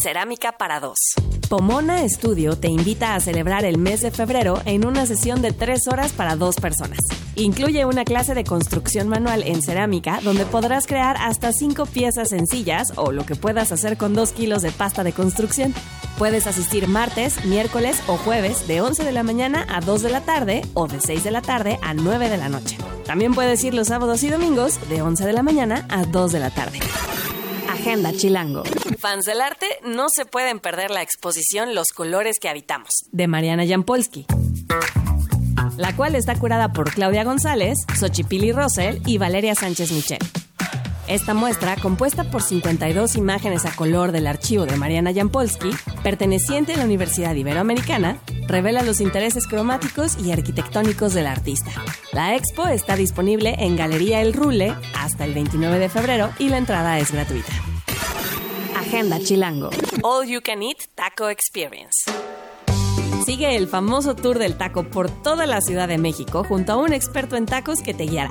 Cerámica para dos. Pomona Estudio te invita a celebrar el mes de febrero en una sesión de tres horas para dos personas. Incluye una clase de construcción manual en cerámica donde podrás crear hasta cinco piezas sencillas o lo que puedas hacer con dos kilos de pasta de construcción. Puedes asistir martes, miércoles o jueves de 11 de la mañana a 2 de la tarde o de 6 de la tarde a 9 de la noche. También puedes ir los sábados y domingos de 11 de la mañana a 2 de la tarde. Agenda Chilango. Fans del arte no se pueden perder la exposición Los colores que habitamos, de Mariana Jampolsky la cual está curada por Claudia González, Xochipili Rosel y Valeria Sánchez Michel. Esta muestra, compuesta por 52 imágenes a color del archivo de Mariana Jampolsky, perteneciente a la Universidad Iberoamericana, revela los intereses cromáticos y arquitectónicos del artista. La expo está disponible en Galería El Rule hasta el 29 de febrero y la entrada es gratuita. Agenda Chilango. All You Can Eat Taco Experience. Sigue el famoso tour del taco por toda la Ciudad de México junto a un experto en tacos que te guiará.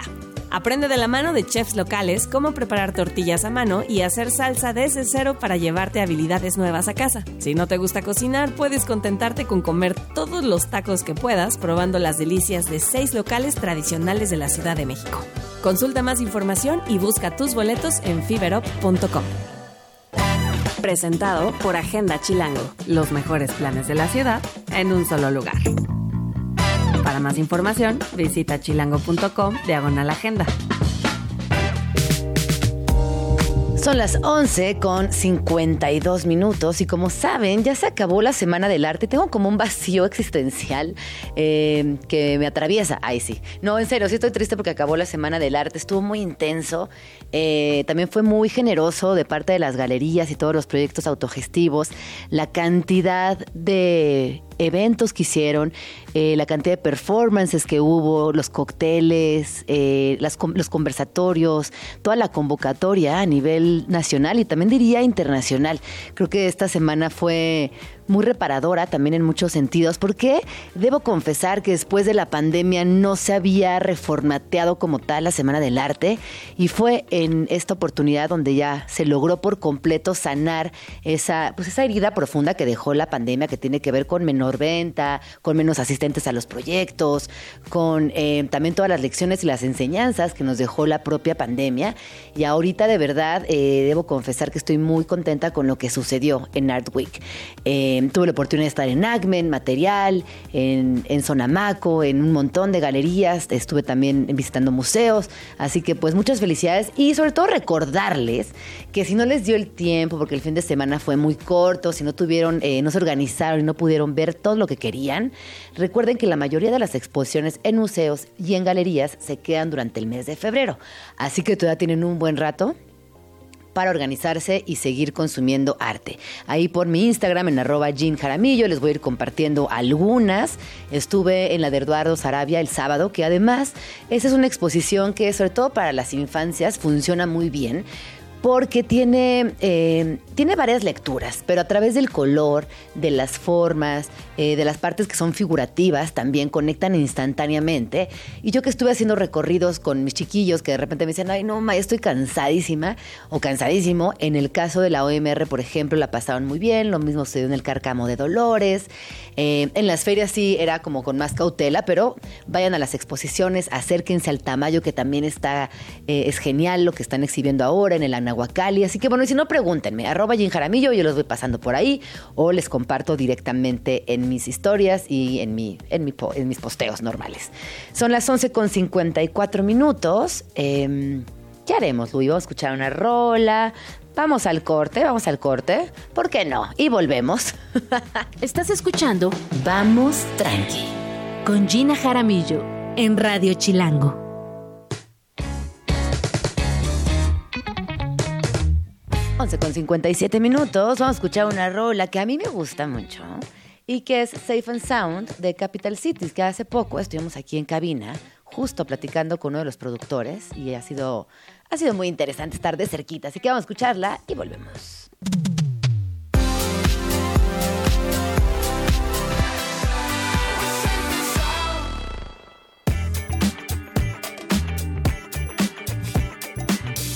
Aprende de la mano de chefs locales cómo preparar tortillas a mano y hacer salsa desde cero para llevarte habilidades nuevas a casa. Si no te gusta cocinar, puedes contentarte con comer todos los tacos que puedas probando las delicias de seis locales tradicionales de la Ciudad de México. Consulta más información y busca tus boletos en fiberop.com. Presentado por Agenda Chilango, los mejores planes de la ciudad en un solo lugar. Más información, visita chilango.com diagonal agenda. Son las 11 con 52 minutos y como saben, ya se acabó la Semana del Arte. Tengo como un vacío existencial eh, que me atraviesa. Ay, sí. No, en serio, sí estoy triste porque acabó la Semana del Arte. Estuvo muy intenso. Eh, también fue muy generoso de parte de las galerías y todos los proyectos autogestivos. La cantidad de eventos que hicieron, eh, la cantidad de performances que hubo, los cócteles, eh, los conversatorios, toda la convocatoria a nivel nacional y también diría internacional. Creo que esta semana fue muy reparadora también en muchos sentidos, porque debo confesar que después de la pandemia no se había reformateado como tal la Semana del Arte y fue en esta oportunidad donde ya se logró por completo sanar esa, pues esa herida profunda que dejó la pandemia que tiene que ver con menor venta, con menos asistentes a los proyectos, con eh, también todas las lecciones y las enseñanzas que nos dejó la propia pandemia. Y ahorita de verdad eh, debo confesar que estoy muy contenta con lo que sucedió en Art Week. Eh, Em, tuve la oportunidad de estar en Agmen, Material, en, en Sonamaco, en un montón de galerías. Estuve también visitando museos. Así que pues muchas felicidades y sobre todo recordarles que si no les dio el tiempo, porque el fin de semana fue muy corto, si no tuvieron, eh, no se organizaron y no pudieron ver todo lo que querían, recuerden que la mayoría de las exposiciones en museos y en galerías se quedan durante el mes de febrero. Así que todavía tienen un buen rato para organizarse y seguir consumiendo arte. Ahí por mi Instagram en arroba Jean les voy a ir compartiendo algunas. Estuve en la de Eduardo Sarabia el sábado, que además esa es una exposición que sobre todo para las infancias funciona muy bien porque tiene, eh, tiene varias lecturas, pero a través del color, de las formas, eh, de las partes que son figurativas, también conectan instantáneamente. Y yo que estuve haciendo recorridos con mis chiquillos que de repente me dicen, ay no, ma, estoy cansadísima o cansadísimo. En el caso de la OMR, por ejemplo, la pasaron muy bien, lo mismo sucedió en el Cárcamo de Dolores. Eh, en las ferias sí era como con más cautela, pero vayan a las exposiciones, acérquense al tamaño que también está, es genial lo que están exhibiendo ahora en el Nahuacali. Así que bueno, y si no, pregúntenme, arroba Jim Jaramillo, yo los voy pasando por ahí o les comparto directamente en mis historias y en, mi, en, mi, en mis posteos normales. Son las 11 con 54 minutos. Eh, ¿Qué haremos, Luis? Vamos a escuchar una rola. Vamos al corte, vamos al corte. ¿Por qué no? Y volvemos. Estás escuchando Vamos Tranqui con Gina Jaramillo en Radio Chilango. 11 con 57 minutos, vamos a escuchar una rola que a mí me gusta mucho y que es Safe and Sound de Capital Cities, que hace poco estuvimos aquí en cabina, justo platicando con uno de los productores y ha sido, ha sido muy interesante estar de cerquita, así que vamos a escucharla y volvemos.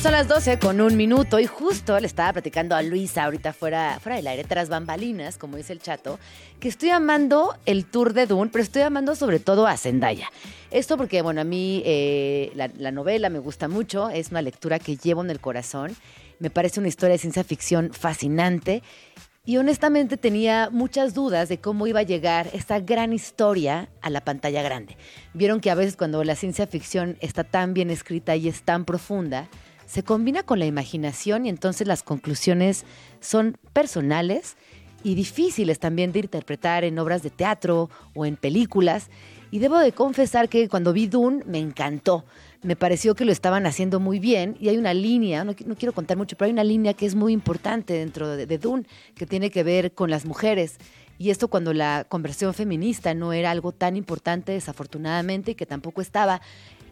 Son las 12 con un minuto y justo le estaba platicando a Luisa ahorita fuera, fuera del aire, tras bambalinas, como dice el chato, que estoy amando el tour de Dune, pero estoy amando sobre todo a Zendaya. Esto porque, bueno, a mí eh, la, la novela me gusta mucho, es una lectura que llevo en el corazón, me parece una historia de ciencia ficción fascinante y honestamente tenía muchas dudas de cómo iba a llegar esta gran historia a la pantalla grande. Vieron que a veces cuando la ciencia ficción está tan bien escrita y es tan profunda, se combina con la imaginación y entonces las conclusiones son personales y difíciles también de interpretar en obras de teatro o en películas. Y debo de confesar que cuando vi Dune me encantó. Me pareció que lo estaban haciendo muy bien y hay una línea, no, quiero contar mucho, pero hay una línea que es muy importante dentro de, de Dune que tiene que ver con las mujeres. Y esto cuando la conversión feminista no era algo tan importante, desafortunadamente, y que tampoco estaba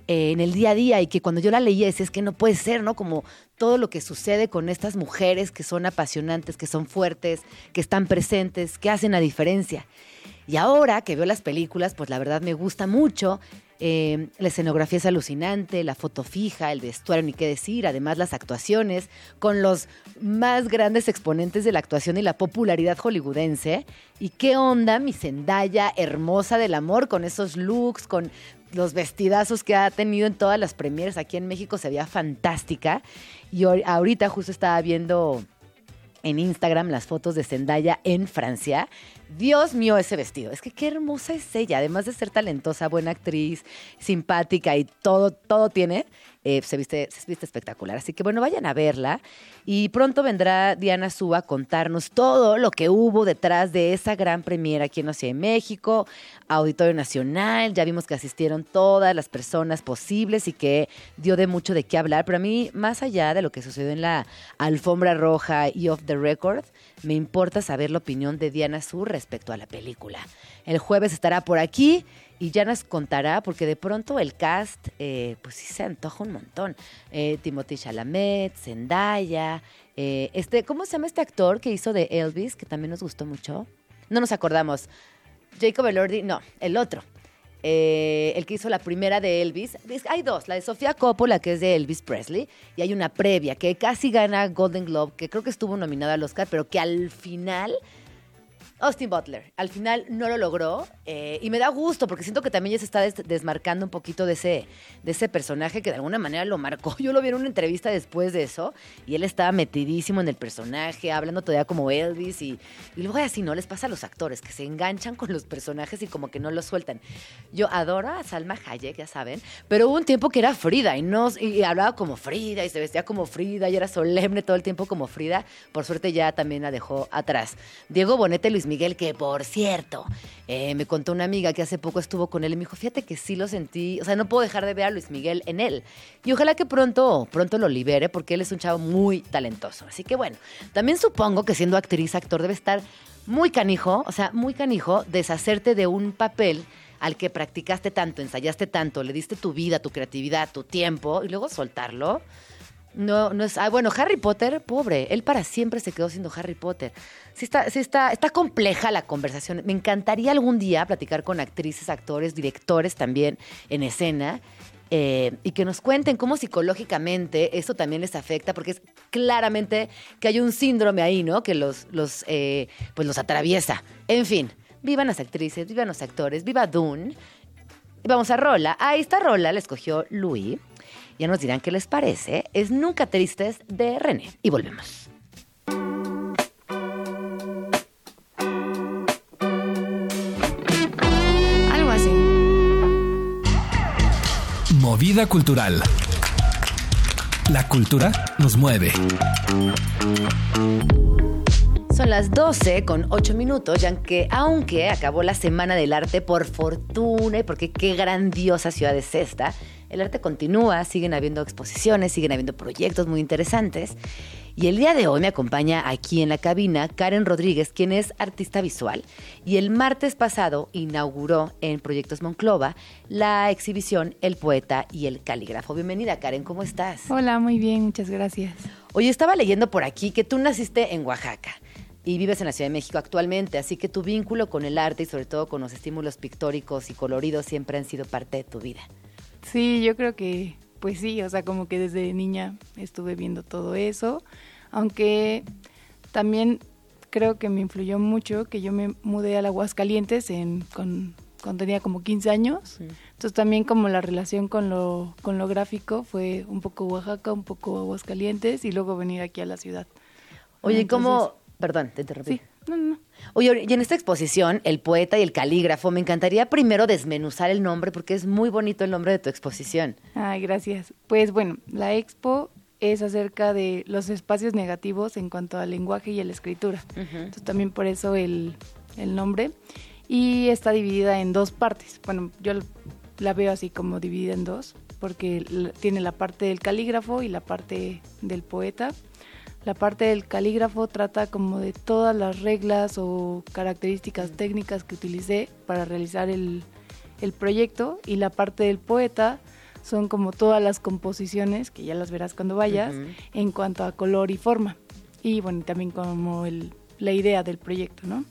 eh, en el día a día y que cuando yo la leía decía, es que no puede ser, ¿no? Como todo lo que sucede con estas mujeres que son apasionantes, que son fuertes, que están presentes, que hacen la diferencia. Y ahora que veo las películas, pues la verdad me gusta mucho. Eh, la escenografía es alucinante, la foto fija, el vestuario, ni qué decir, además las actuaciones, con los más grandes exponentes de la actuación y la popularidad hollywoodense. ¿Y qué onda mi Zendaya hermosa del amor con esos looks, con los vestidazos que ha tenido en todas las premieres aquí en México? Se veía fantástica. Y ahorita justo estaba viendo en Instagram las fotos de Zendaya en Francia. Dios mío, ese vestido. Es que qué hermosa es ella. Además de ser talentosa, buena actriz, simpática y todo, todo tiene. Eh, se, viste, se viste espectacular. Así que bueno, vayan a verla. Y pronto vendrá Diana Suba a contarnos todo lo que hubo detrás de esa gran premiera aquí en la de México, Auditorio Nacional. Ya vimos que asistieron todas las personas posibles y que dio de mucho de qué hablar. Pero a mí, más allá de lo que sucedió en la alfombra roja y off the record, me importa saber la opinión de Diana Su respecto a la película. El jueves estará por aquí y ya nos contará, porque de pronto el cast, eh, pues sí se antoja un montón. Eh, Timothy Chalamet, Zendaya, eh, este, ¿cómo se llama este actor que hizo de Elvis, que también nos gustó mucho? No nos acordamos. Jacob Elordi, no, el otro. El que hizo la primera de Elvis. Hay dos, la de Sofía Coppola, que es de Elvis Presley, y hay una previa que casi gana Golden Globe, que creo que estuvo nominada al Oscar, pero que al final Austin Butler. Al final no lo logró eh, y me da gusto porque siento que también ya se está des desmarcando un poquito de ese, de ese personaje que de alguna manera lo marcó. Yo lo vi en una entrevista después de eso y él estaba metidísimo en el personaje, hablando todavía como Elvis y, y luego así, ¿no? Les pasa a los actores que se enganchan con los personajes y como que no los sueltan. Yo adoro a Salma Hayek, ya saben, pero hubo un tiempo que era Frida y, no, y hablaba como Frida y se vestía como Frida y era solemne todo el tiempo como Frida. Por suerte ya también la dejó atrás. Diego Bonete, Luis Miguel, que por cierto, eh, me contó una amiga que hace poco estuvo con él y me dijo, fíjate que sí lo sentí, o sea, no puedo dejar de ver a Luis Miguel en él. Y ojalá que pronto, pronto lo libere porque él es un chavo muy talentoso. Así que bueno, también supongo que siendo actriz, actor, debe estar muy canijo, o sea, muy canijo, deshacerte de un papel al que practicaste tanto, ensayaste tanto, le diste tu vida, tu creatividad, tu tiempo y luego soltarlo. No, no es. Ah, bueno, Harry Potter, pobre, él para siempre se quedó siendo Harry Potter. Sí está, sí está, está compleja la conversación. Me encantaría algún día platicar con actrices, actores, directores también en escena. eh, y que nos cuenten cómo psicológicamente esto también les afecta, porque es claramente que hay un síndrome ahí, ¿no? Que los, los, eh, pues los atraviesa. En fin, vivan las actrices, vivan los actores, viva Dune. Vamos a Rola. A esta Rola la escogió Louis. Ya nos dirán qué les parece. Es Nunca Tristes de René. Y volvemos. Algo así. Movida cultural. La cultura nos mueve. Son las 12 con 8 minutos, ya que aunque acabó la Semana del Arte por fortuna y porque qué grandiosa ciudad es esta, el arte continúa, siguen habiendo exposiciones, siguen habiendo proyectos muy interesantes. Y el día de hoy me acompaña aquí en la cabina Karen Rodríguez, quien es artista visual. Y el martes pasado inauguró en Proyectos Monclova la exhibición El Poeta y el Calígrafo. Bienvenida Karen, ¿cómo estás? Hola, muy bien, muchas gracias. Oye, estaba leyendo por aquí que tú naciste en Oaxaca y vives en la Ciudad de México actualmente, así que tu vínculo con el arte y sobre todo con los estímulos pictóricos y coloridos siempre han sido parte de tu vida. Sí, yo creo que, pues sí, o sea, como que desde niña estuve viendo todo eso, aunque también creo que me influyó mucho que yo me mudé a Aguascalientes en, con, cuando tenía como 15 años. Entonces también como la relación con lo, con lo gráfico fue un poco Oaxaca, un poco Aguascalientes y luego venir aquí a la ciudad. Oye, ¿cómo...? Entonces, Perdón, te interrumpí. Sí, no, no, no. Oye, y en esta exposición, El Poeta y el Calígrafo, me encantaría primero desmenuzar el nombre porque es muy bonito el nombre de tu exposición. Ay, gracias. Pues bueno, la expo es acerca de los espacios negativos en cuanto al lenguaje y a la escritura. Entonces también por eso el, el nombre. Y está dividida en dos partes. Bueno, yo la veo así como dividida en dos, porque tiene la parte del calígrafo y la parte del poeta. La parte del calígrafo trata como de todas las reglas o características técnicas que utilicé para realizar el, el proyecto y la parte del poeta son como todas las composiciones, que ya las verás cuando vayas, Ujú. en cuanto a color y forma. Y bueno, también como el, la idea del proyecto, ¿no?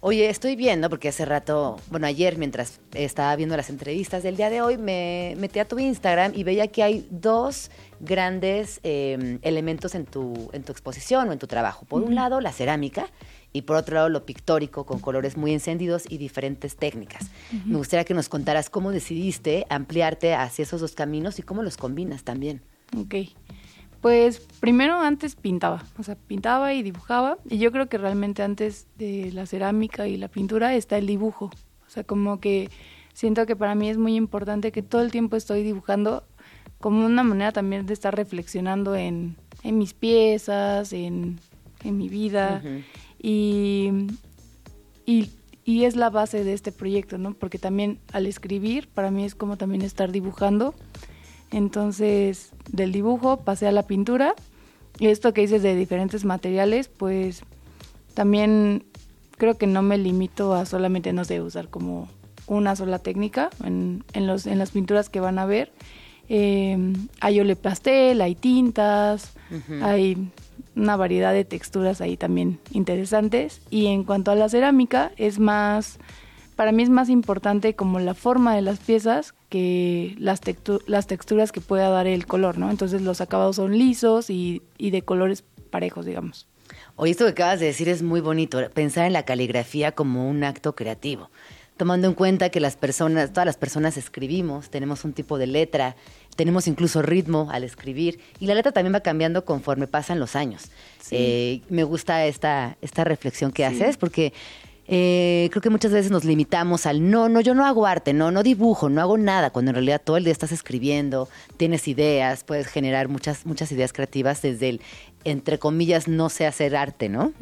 Oye, estoy viendo, porque hace rato, bueno, ayer mientras estaba viendo las entrevistas del día de hoy, me metí a tu Instagram y veía que hay dos grandes eh, elementos en tu, en tu exposición o en tu trabajo. Por un lado, la cerámica y por otro lado, lo pictórico con colores muy encendidos y diferentes técnicas. Me gustaría que nos contaras cómo decidiste ampliarte hacia esos dos caminos y cómo los combinas también. Ok. Pues primero antes pintaba, o sea, pintaba y dibujaba. Y yo creo que realmente antes de la cerámica y la pintura está el dibujo. O sea, como que siento que para mí es muy importante que todo el tiempo estoy dibujando como una manera también de estar reflexionando en, en mis piezas, en, en mi vida. y, y, y es la base de este proyecto, ¿no? Porque también al escribir, para mí es como también estar dibujando. Entonces, del dibujo pasé a la pintura. Y esto que dices de diferentes materiales, pues también creo que no me limito a solamente, no sé, usar como una sola técnica en, en, los, en las pinturas que van a ver. Eh, hay ole pastel, hay tintas, hay una variedad de texturas ahí también interesantes. Y en cuanto a la cerámica, es más, para mí es más importante como la forma de las piezas que las, textu- las texturas que pueda dar el color, ¿no? Entonces los acabados son lisos y, y de colores parejos, digamos. Oye, esto que acabas de decir es muy bonito, pensar en la caligrafía como un acto creativo, tomando en cuenta que las personas, todas las personas escribimos, tenemos un tipo de letra, tenemos incluso ritmo al escribir y la letra también va cambiando conforme pasan los años. Eh, me gusta esta, esta reflexión que haces porque eh, creo que muchas veces nos limitamos al no, no, yo no hago arte, no, no dibujo, no hago nada, cuando en realidad todo el día estás escribiendo, tienes ideas, puedes generar muchas, muchas ideas creativas desde el, entre comillas, no sé hacer arte, ¿no?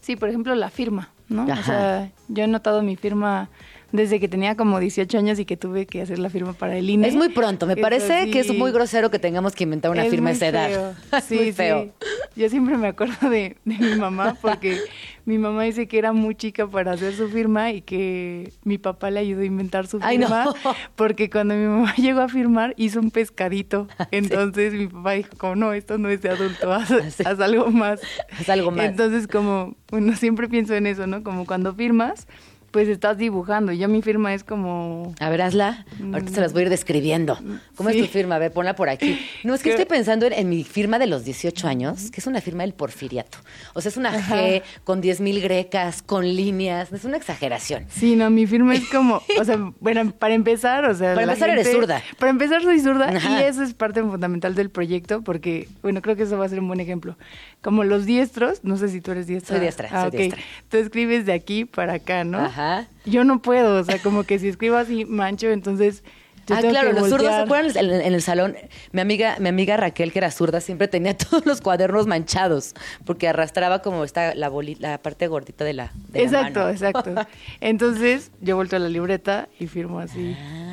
Sí, por ejemplo, la firma, ¿no? Ajá. O sea, yo he notado mi firma desde que tenía como 18 años y que tuve que hacer la firma para el INE. Es muy pronto, me parece que es sí. muy grosero que tengamos que inventar una Es firma a esa edad. Sí, muy sí. feo. Yo siempre me acuerdo de, de mi mamá porque mi mamá dice que era muy chica para hacer su firma y que mi papá le ayudó a inventar su Ay, no. firma porque cuando mi mamá llegó a firmar hizo un pescadito. Entonces mi papá dijo, como no, esto no es de adulto, haz, Sí. haz algo más. Haz algo más. Entonces como, bueno, siempre pienso en eso, ¿no? Como cuando firmas, pues estás dibujando. Ya mi firma es como... A ver, hazla. Ahorita se las voy a ir describiendo. ¿Cómo Sí. es tu firma? A ver, ponla por aquí. No, es que Creo- estoy pensando en, en mi firma de los 18 años, que es una firma del porfiriato. O sea, es una G con 10 mil grecas, con líneas. Es una exageración. Sí, no, mi firma es como, o sea, bueno, para empezar, o sea... Para empezar, eres zurda. Para empezar soy zurda Ajá. y eso es parte fundamental del proyecto porque, bueno, creo que eso va a ser un buen ejemplo. Como los diestros, no sé si tú eres diestra. Soy diestra, Ah, soy ok. diestra. Tú escribes de aquí para acá, ¿no? Ajá. Yo no puedo, o sea, como que si escribo así mancho, entonces yo ah, claro, los zurdos, ¿se acuerdan en, el- en el salón? Mi amiga, mi amiga Raquel, que era zurda, siempre tenía todos los cuadernos manchados, porque arrastraba como esta, la, boli- la parte gordita de la, de la Exacto, mano. exacto. Entonces yo vuelto a la libreta y firmo así. Ah.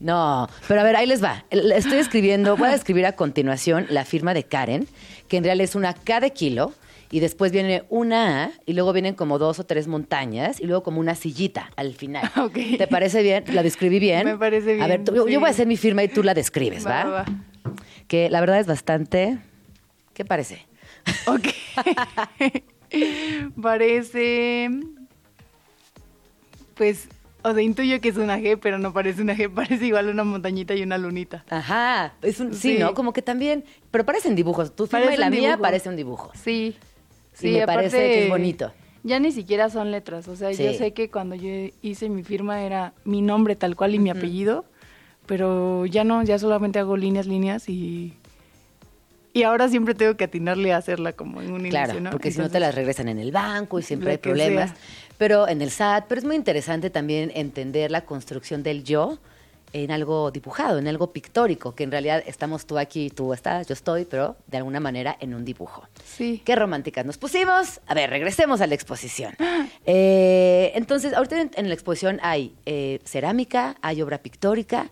No, pero a ver, ahí les va. Estoy escribiendo, voy a escribir a continuación la firma de Karen, que en realidad es una K de kilo, y después viene una A, y luego vienen como dos o tres montañas, y luego como una sillita al final. Ok. ¿Te parece bien? ¿La describí bien? Me parece A ver, bien, tú- yo, voy a hacer mi firma y tú la describes, va, va. Que la verdad es bastante... ¿Qué parece? Ok. parece. Pues, o sea, intuyo que es una G, pero no parece una G, parece igual una montañita y una lunita. Ajá, es un, sí, Sí. ¿no? Como que también, pero parecen dibujos. Tu firma y la mía dibujo. parece un dibujo. Sí. Y me parece que es bonito. Ya ni siquiera son letras, o sea, yo Sí. sé que cuando yo hice mi firma era mi nombre tal cual y mi apellido, pero ya no, ya solamente hago líneas, líneas y... Y ahora siempre tengo que atinarle a hacerla como en un Claro, inicio, ¿no? porque si no te las regresan en el banco y siempre hay problemas. sea. Pero en el SAT, pero es muy interesante también entender la construcción del yo en algo dibujado, en algo pictórico, que en realidad estamos tú aquí, tú estás, yo estoy, pero de alguna manera en un dibujo. Sí. Qué románticas nos pusimos. A ver, regresemos a la exposición. Eh, entonces, ahorita en, en la exposición hay eh, cerámica, hay obra pictórica.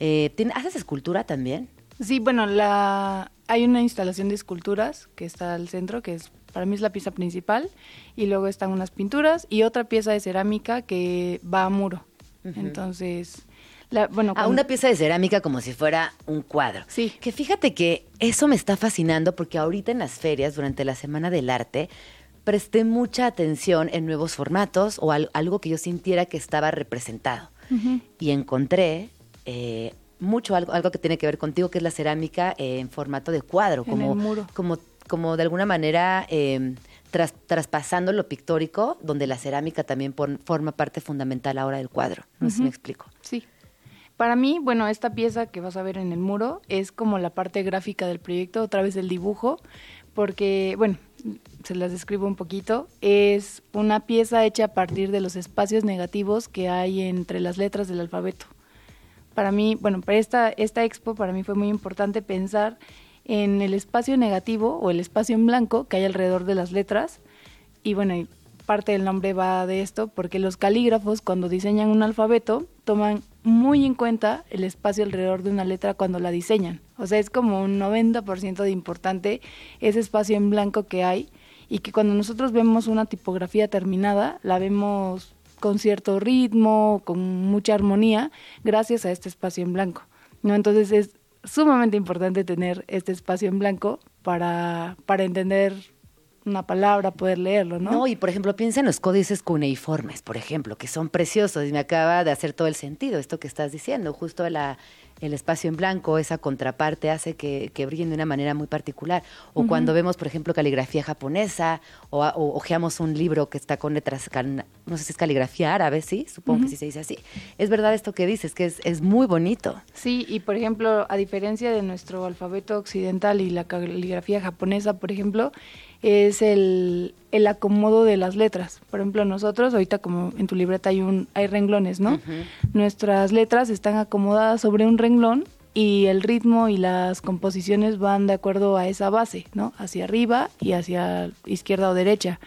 Eh, ¿tiene- ¿Haces escultura también? Sí, bueno, la hay una instalación de esculturas que está al centro, que es para mí es la pieza principal, y luego están unas pinturas y otra pieza de cerámica que va a muro. Entonces, la, bueno, A cuando- una pieza de cerámica como si fuera un cuadro. Sí. Que fíjate que eso me está fascinando porque ahorita en las ferias, durante la Semana del Arte, presté mucha atención en nuevos formatos o al- algo que yo sintiera que estaba representado. Y encontré eh, mucho algo, algo que tiene que ver contigo, que es la cerámica eh, en formato de cuadro, En como, el muro. como, como de alguna manera eh, tras- traspasando lo pictórico, donde la cerámica también pon- forma parte fundamental ahora del cuadro. No sé si me explico. Sí. Para mí, bueno, esta pieza que vas a ver en el muro es como la parte gráfica del proyecto, otra vez el dibujo, porque, bueno, se las describo un poquito. Es una pieza hecha a partir de los espacios negativos que hay entre las letras del alfabeto. Para mí, bueno, para esta, esta expo para mí fue muy importante pensar en el espacio negativo o el espacio en blanco que hay alrededor de las letras. Y bueno, parte del nombre va de esto porque los calígrafos cuando diseñan un alfabeto toman muy en cuenta el espacio alrededor de una letra cuando la diseñan. O sea, es como un 90% de importante ese espacio en blanco que hay y que cuando nosotros vemos una tipografía terminada, la vemos con cierto ritmo, con mucha armonía, gracias a este espacio en blanco. ¿no? Entonces es sumamente importante tener este espacio en blanco para, para entender una palabra, poder leerlo, ¿no? No, y por ejemplo, piensa en los códices cuneiformes, por ejemplo, que son preciosos y me acaba de hacer todo el sentido esto que estás diciendo. Justo la, el espacio en blanco, esa contraparte hace que, que brillen de una manera muy particular. O cuando vemos, por ejemplo, caligrafía japonesa o, o ojeamos un libro que está con letras, can- no sé si es caligrafía árabe, ¿sí? Supongo que sí se dice así. Es verdad esto que dices, que es, es muy bonito. Sí, y por ejemplo, a diferencia de nuestro alfabeto occidental y la caligrafía japonesa, por ejemplo, es el, el acomodo de las letras. Por ejemplo, nosotros, ahorita como en tu libreta hay, un, hay renglones, ¿no? Nuestras letras están acomodadas sobre un renglón y el ritmo y las composiciones van de acuerdo a esa base, ¿no? Hacia arriba y hacia izquierda o derecha.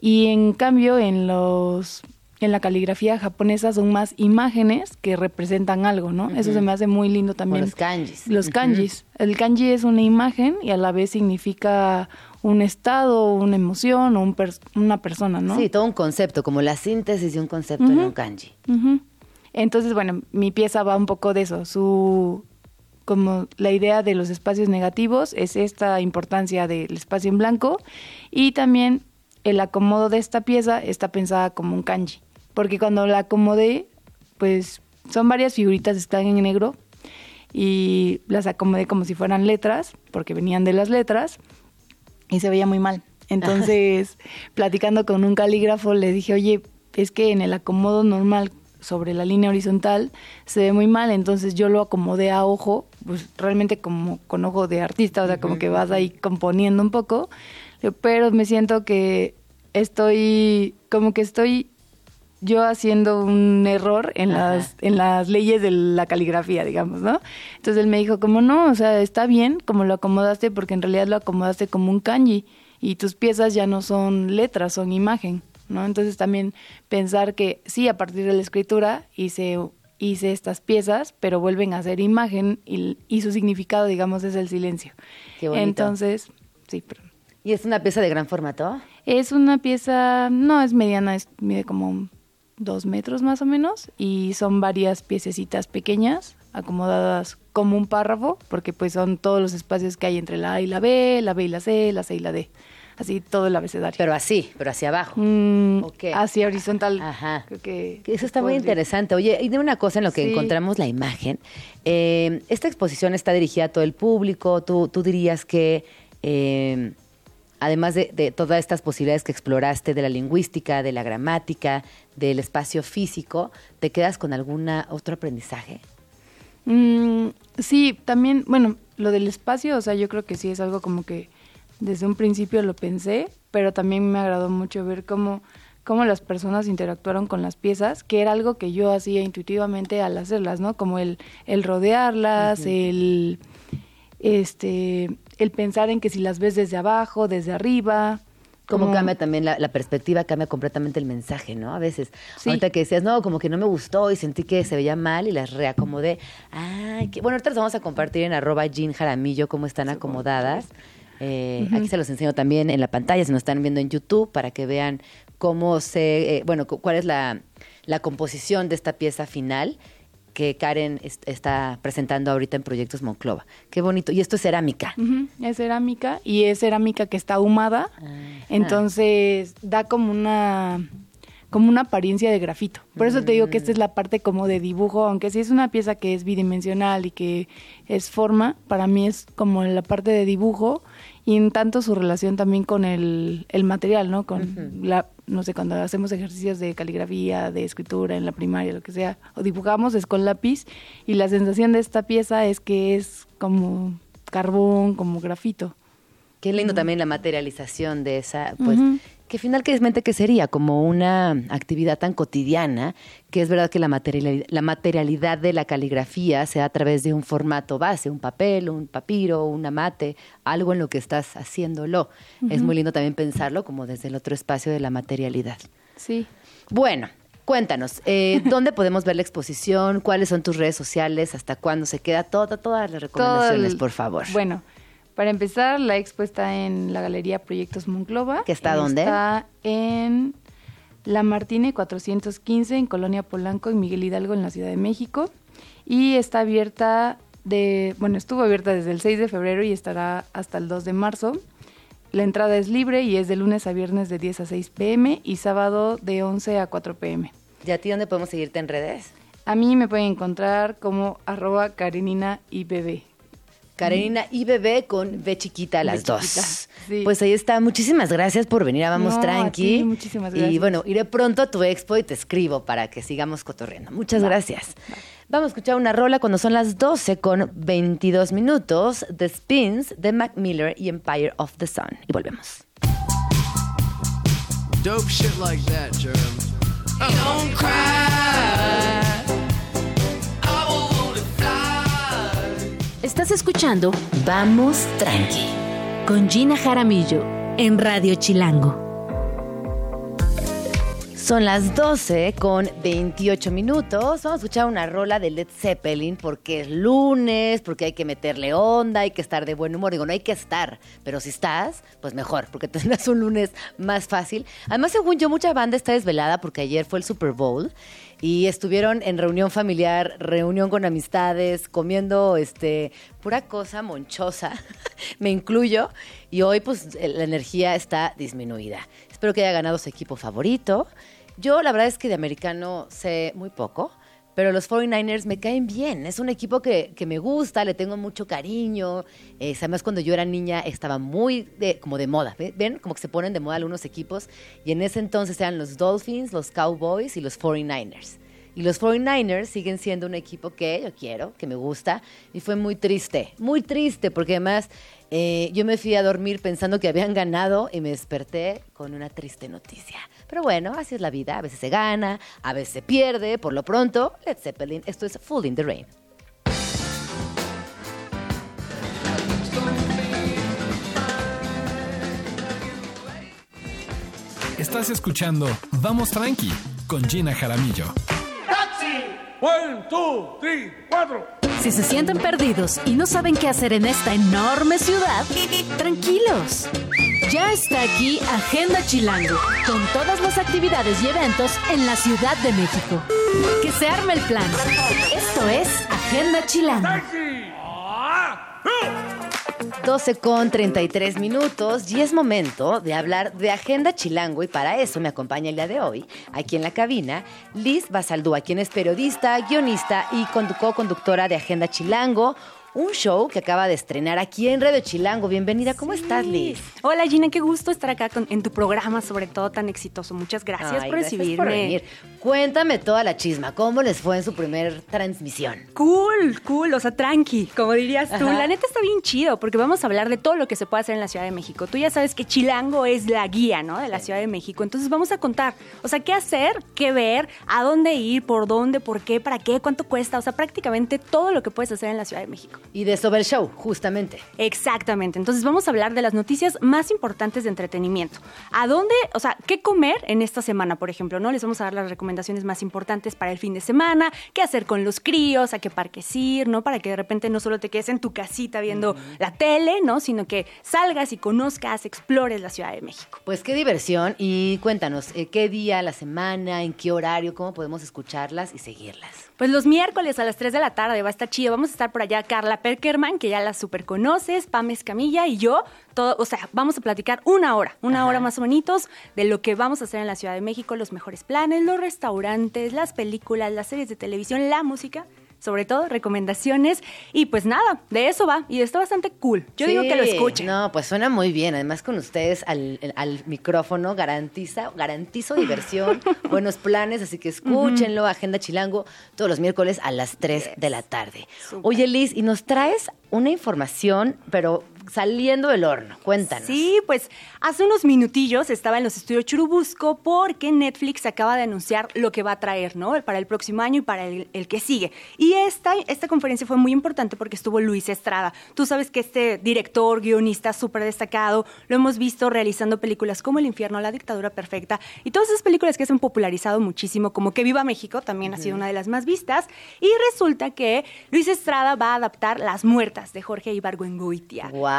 Y en cambio, en los en la caligrafía japonesa son más imágenes que representan algo, ¿no? Eso se me hace muy lindo también. los kanjis. Los kanjis. El kanji es una imagen y a la vez significa un estado, una emoción o un pers- una persona, ¿no? Sí, todo un concepto, como la síntesis de un concepto en un kanji. Entonces, bueno, mi pieza va un poco de eso. Su como la idea de los espacios negativos es esta importancia del espacio en blanco y también el acomodo de esta pieza está pensada como un kanji, porque cuando la acomodé, pues son varias figuritas están en negro y las acomodé como si fueran letras, porque venían de las letras y se veía muy mal. Entonces, platicando con un calígrafo, le dije, oye, es que en el acomodo normal sobre la línea horizontal se ve muy mal, entonces yo lo acomodé a ojo, pues realmente como con ojo de artista, o sea, como que vas ahí componiendo un poco, pero me siento que estoy, como que estoy yo haciendo un error en las, en las leyes de la caligrafía, digamos, ¿no? Entonces él me dijo, como no, o sea, está bien como lo acomodaste, porque en realidad lo acomodaste como un kanji y tus piezas ya no son letras, son imagen, ¿no? Entonces también pensar que sí, a partir de la escritura hice, hice estas piezas, pero vuelven a ser imagen y, y su significado, digamos, es el silencio. Qué bonito. Entonces, sí, ¿Y es una pieza de gran formato? es una pieza, no es mediana, es, mide como dos metros más o menos y son varias piececitas pequeñas acomodadas como un párrafo porque pues son todos los espacios que hay entre la A y la B, la B y la C, la C y la D, así todo el abecedario. Pero así, pero hacia abajo. Mm. Hacia horizontal. Ajá. Creo que, Que Eso está muy interesante. Oye, y de una cosa en lo que Sí. encontramos la imagen, eh, esta exposición está dirigida a todo el público. Tú, tú dirías que, eh, además de, de todas estas posibilidades que exploraste de la lingüística, de la gramática, del espacio físico, ¿te quedas con alguna otro aprendizaje? Mm, sí, también, bueno, lo del espacio, o sea, yo creo que sí es algo como que desde un principio lo pensé, pero también me agradó mucho ver cómo, cómo las personas interactuaron con las piezas, que era algo que yo hacía intuitivamente al hacerlas, ¿no? Como el, el rodearlas, el, este, el pensar en que si las ves desde abajo, desde arriba. Cómo como- cambia también la, la perspectiva, cambia completamente el mensaje, ¿no? A veces, Sí. ahorita que decías, no, como que no me gustó y sentí que se veía mal y las reacomodé. Ay, qué- bueno, ahorita las vamos a compartir en arroba Jean Jaramillo cómo están acomodadas. Eh, Aquí se los enseño también en la pantalla, si nos están viendo en YouTube, para que vean cómo se, eh, bueno, cu- cuál es la, la composición de esta pieza final que Karen est- está presentando ahorita en Proyectos Monclova. Qué bonito. Y esto es cerámica. Es cerámica y es cerámica que está ahumada, entonces da como una como una apariencia de grafito. Por eso te digo que esta es la parte como de dibujo, aunque sí es una pieza que es bidimensional y que es forma, para mí es como la parte de dibujo y en tanto su relación también con el, el material, ¿no? Con la, no sé, cuando hacemos ejercicios de caligrafía, de escritura en la primaria, lo que sea, o dibujamos es con lápiz y la sensación de esta pieza es que es como carbón, como grafito. Qué lindo también la materialización de esa, pues. Que finalmente que sería como una actividad tan cotidiana, que es verdad que la materialidad, la materialidad de la caligrafía se da a través de un formato base, un papel, un papiro, una mate, algo en lo que estás haciéndolo. Es muy lindo también pensarlo como desde el otro espacio de la materialidad. Sí. Bueno, cuéntanos, eh, ¿dónde podemos ver la exposición? ¿Cuáles son tus redes sociales? ¿Hasta cuándo se queda? Toda, todas las recomendaciones, el- por favor. Bueno, para empezar, la expo está en la Galería Proyectos Monclova. ¿Que está dónde? Está en La Martine 415, en Colonia Polanco, en Miguel Hidalgo, en la Ciudad de México. Y está abierta de, bueno, estuvo abierta desde el 6 de febrero y estará hasta el 2 de marzo. La entrada es libre y es de lunes a viernes de 10 a 6 pm y sábado de 11 a 4 pm. ¿Y a ti dónde podemos seguirte en redes? A mí me pueden encontrar como arroba Karenina y bebé. Karenina y Bebé con B chiquita las B dos. sí. Pues ahí está. Muchísimas gracias por venir a Vamos No, a Tranqui. ti, muchísimas Y gracias. bueno, iré pronto a tu expo y te escribo para que sigamos cotorreando. Muchas gracias. Vamos a escuchar una rola cuando son las 12 con 22 minutos. The Spins de Mac Miller y Empire of the Sun. Y volvemos. Dope shit like that, Jerem. Don't cry. Estás escuchando Vamos Tranqui con Gina Jaramillo en Radio Chilango. Son las 12 con 28 minutos. Vamos a escuchar una rola de Led Zeppelin porque es lunes, porque hay que meterle onda, hay que estar de buen humor. Digo, no hay que estar, pero si estás, pues mejor, porque tendrás un lunes más fácil. Además, según yo, mucha banda está desvelada porque ayer fue el Super Bowl y estuvieron en reunión familiar, reunión con amistades, comiendo este pura cosa monchosa, me incluyo, y hoy pues la energía está disminuida. Espero que haya ganado su equipo favorito. Yo la verdad es que de americano sé muy poco, pero los 49ers me caen bien. Es un equipo que, que me gusta, le tengo mucho cariño. Eh, además, cuando yo era niña estaba muy de, como de moda. ¿Ve- ¿Ven? Como que se ponen de moda algunos equipos. Y en ese entonces eran los Dolphins, los Cowboys y los 49ers. Y los 49ers siguen siendo un equipo que yo quiero, que me gusta. Y fue muy triste, muy triste, porque además eh, yo me fui a dormir pensando que habían ganado y me desperté con una triste noticia. Pero bueno, así es la vida. A veces se gana, a veces se pierde. Por lo pronto, Led Zeppelin, esto es Full in the Rain. Estás escuchando Vamos Tranqui con Gina Jaramillo. One, two, three, cuatro. Si se sienten perdidos y no saben qué hacer en esta enorme ciudad, tranquilos. Ya está aquí Agenda Chilango, con todas las actividades y eventos en la Ciudad de México. Que se arme el plan. Esto es Agenda Chilango. 12 con 33 minutos y es momento de hablar de Agenda Chilango y para eso me acompaña el día de hoy, aquí en la cabina, Liz Basaldúa, quien es periodista, guionista y condu- co-conductora de Agenda Chilango, un show que acaba de estrenar aquí en Radio Chilango. Bienvenida, ¿cómo estás, Liz? Hola Gina, qué gusto estar acá con- en tu programa, sobre todo tan exitoso. Muchas gracias Ay, por recibirme. por venir. Cuéntame toda la chisma, ¿cómo les fue en su primer transmisión? Cool, cool, o sea, tranqui, como dirías tú. Ajá. La neta está bien chido porque vamos a hablar de todo lo que se puede hacer en la Ciudad de México. Tú ya sabes que Chilango es la guía, ¿no? De la Ciudad de México. Entonces vamos a contar, o sea, qué hacer, qué ver, a dónde ir, por dónde, por qué, para qué, cuánto cuesta, o sea, prácticamente todo lo que puedes hacer en la Ciudad de México. Y de sobre el show, justamente. Exactamente. Entonces vamos a hablar de las noticias más importantes de entretenimiento. ¿A dónde, o sea, qué comer en esta semana, por ejemplo? ¿No? Les vamos a dar las recomendaciones más importantes para el fin de semana, qué hacer con los críos, a qué parques ir, ¿no? Para que de repente no solo te quedes en tu casita viendo la tele, ¿no? Sino que salgas y conozcas, explores la Ciudad de México. Pues qué diversión y cuéntanos, eh, ¿qué día, la semana, en qué horario, cómo podemos escucharlas y seguirlas? Pues los miércoles a las 3 de la tarde va a estar chido. Vamos a estar por allá Carla Perkerman, que ya la super conoces, Pam Escamilla y yo. Todo, o sea, vamos a platicar una hora, una hora más menos de lo que vamos a hacer en la Ciudad de México, los mejores planes, los restaurantes, las películas, las series de televisión, la música. Sobre todo, recomendaciones. Y pues nada, de eso va. Y está bastante cool. Yo digo que lo escuchen. No, pues suena muy bien. Además, con ustedes al, al micrófono garantiza, garantizo diversión, buenos planes, así que escúchenlo, Agenda Chilango, todos los miércoles a las 3 de la tarde. Oye, Liz, y nos traes una información, pero saliendo del horno. Cuéntanos. Sí, pues hace unos minutillos estaba en los estudios Churubusco porque Netflix acaba de anunciar lo que va a traer, ¿no? Para el próximo año y para el, el que sigue. Y esta, esta conferencia fue muy importante porque estuvo Luis Estrada. Tú sabes que este director, guionista súper destacado, lo hemos visto realizando películas como El infierno, La dictadura perfecta y todas esas películas que se han popularizado muchísimo, como Que Viva México, también ha sido una de las más vistas. Y resulta que Luis Estrada va a adaptar Las Muertas de Jorge Ibargüengoitia. Wow,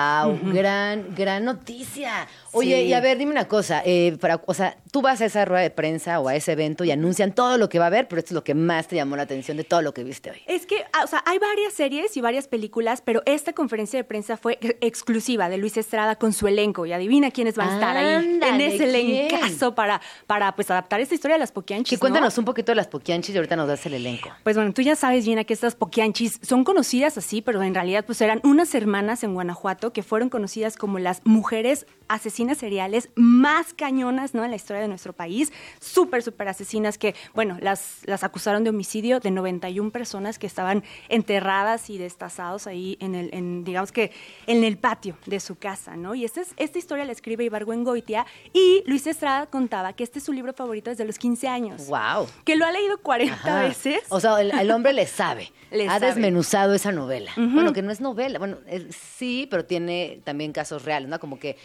gran, gran noticia. Oye, Sí. y a ver, dime una cosa, eh, para, o sea, tú vas a esa rueda de prensa o a ese evento y anuncian todo lo que va a haber, pero esto es lo que más te llamó la atención de todo lo que viste hoy. Es que, ah, o sea, hay varias series y varias películas, pero esta conferencia de prensa fue ex- exclusiva de Luis Estrada con su elenco. Y adivina quiénes van a estar ahí en ese elencazo para, para pues, adaptar esta historia de las Poquianchis. ¿no? cuéntanos un poquito de las poquianchis y ahorita nos das el elenco. Pues bueno, tú ya sabes, Gina, que estas poquianchis son conocidas así, pero en realidad pues eran unas hermanas en Guanajuato que fueron conocidas como las mujeres asesinas seriales más cañonas, ¿no? En la historia de nuestro país. Súper, súper asesinas que, bueno, las, las acusaron de homicidio de 91 personas que estaban enterradas y destazados ahí en el, en, digamos que, en el patio de su casa, ¿no? Y esta, es, esta historia la escribe Ibargüengoitia y Luis Estrada contaba que este es su libro favorito desde los 15 años. Wow. Que lo ha leído 40 Ajá. veces. O sea, el, el hombre le sabe. Le ha sabe. desmenuzado esa novela. Bueno, que no es novela. Bueno, eh, sí, pero tiene también casos reales, ¿no? Como que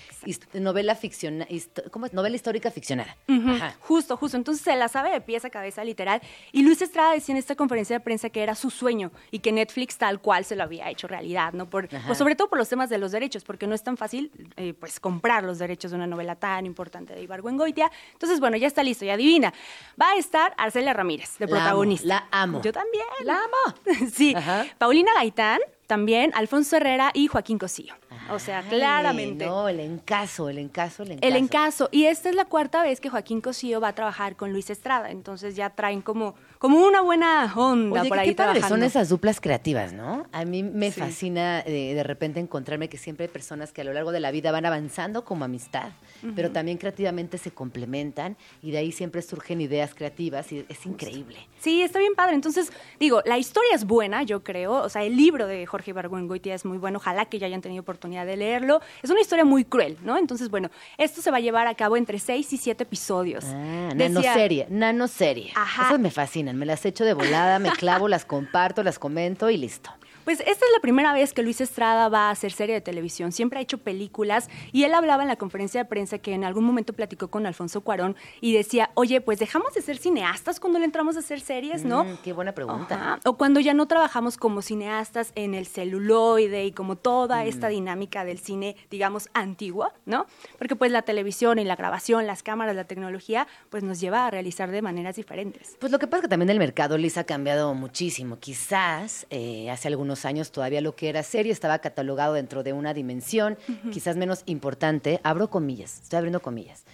novela ficciona, histo- ¿cómo es? Novela histórica ficcionada. Ajá. Justo, justo. Entonces se la sabe de pies a cabeza, literal. Y Luis Estrada decía en esta conferencia de prensa que era su sueño y que Netflix tal cual se lo había hecho realidad, ¿no? Por, pues sobre todo por los temas de los derechos, porque no es tan fácil, eh, pues, comprar los derechos de una novela tan importante de Ibargüengoitia. Entonces, bueno, ya está listo, y adivina. Va a estar Arcelia Ramírez, de La amo, protagonista. la amo. Yo también. La amo. sí. Ajá. Paulina Gaitán, también, Alfonso Herrera y Joaquín Cosío. O sea, claramente. No, el encaso, el encaso, el encaso. El encaso. Y esta es la cuarta vez que Joaquín Cosío va a trabajar con Luis Estrada. Entonces ya traen como, como una buena onda Oye, por qué- ahí qué trabajando. son esas duplas creativas, ¿no? A mí me Sí. fascina eh, de repente encontrarme que siempre hay personas que a lo largo de la vida van avanzando como amistad, pero también creativamente se complementan y de ahí siempre surgen ideas creativas y es increíble. Sí, está bien padre. Entonces, digo, la historia es buena, yo creo. O sea, el libro de Jorge Ibargüengoitia es muy bueno. Ojalá que ya hayan tenido oportunidad de leerlo. Es una historia muy cruel, ¿no? Entonces, bueno, esto se va a llevar a cabo entre seis y siete episodios. Ah, Decía- nanoserie, nanoserie. Ajá. Esas me me las echo de volada, me clavo, las comparto, las comento y listo. Pues esta es la primera vez que Luis Estrada va a hacer serie de televisión. Siempre ha hecho películas y él hablaba en la conferencia de prensa que en algún momento platicó con Alfonso Cuarón y decía, oye, pues dejamos de ser cineastas cuando le entramos a hacer series, ¿no? Mm, qué buena pregunta. Ajá. O cuando ya no trabajamos como cineastas en el celuloide y como toda esta Mm. dinámica del cine, digamos, antigua, ¿no? Porque pues la televisión y la grabación, las cámaras, la tecnología, pues nos lleva a realizar de maneras diferentes. Pues lo que pasa es que también el mercado, Liz, ha cambiado muchísimo. Quizás eh, hace algunos años todavía lo que era serie estaba catalogado dentro de una dimensión quizás menos importante. Abro comillas, estoy abriendo comillas.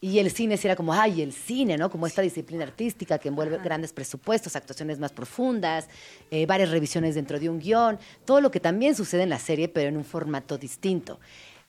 Y el cine sí era como, ay, el cine, ¿no? Como esta disciplina artística que envuelve grandes presupuestos, actuaciones más profundas, eh, varias revisiones dentro de un guion, todo lo que también sucede en la serie, pero en un formato distinto.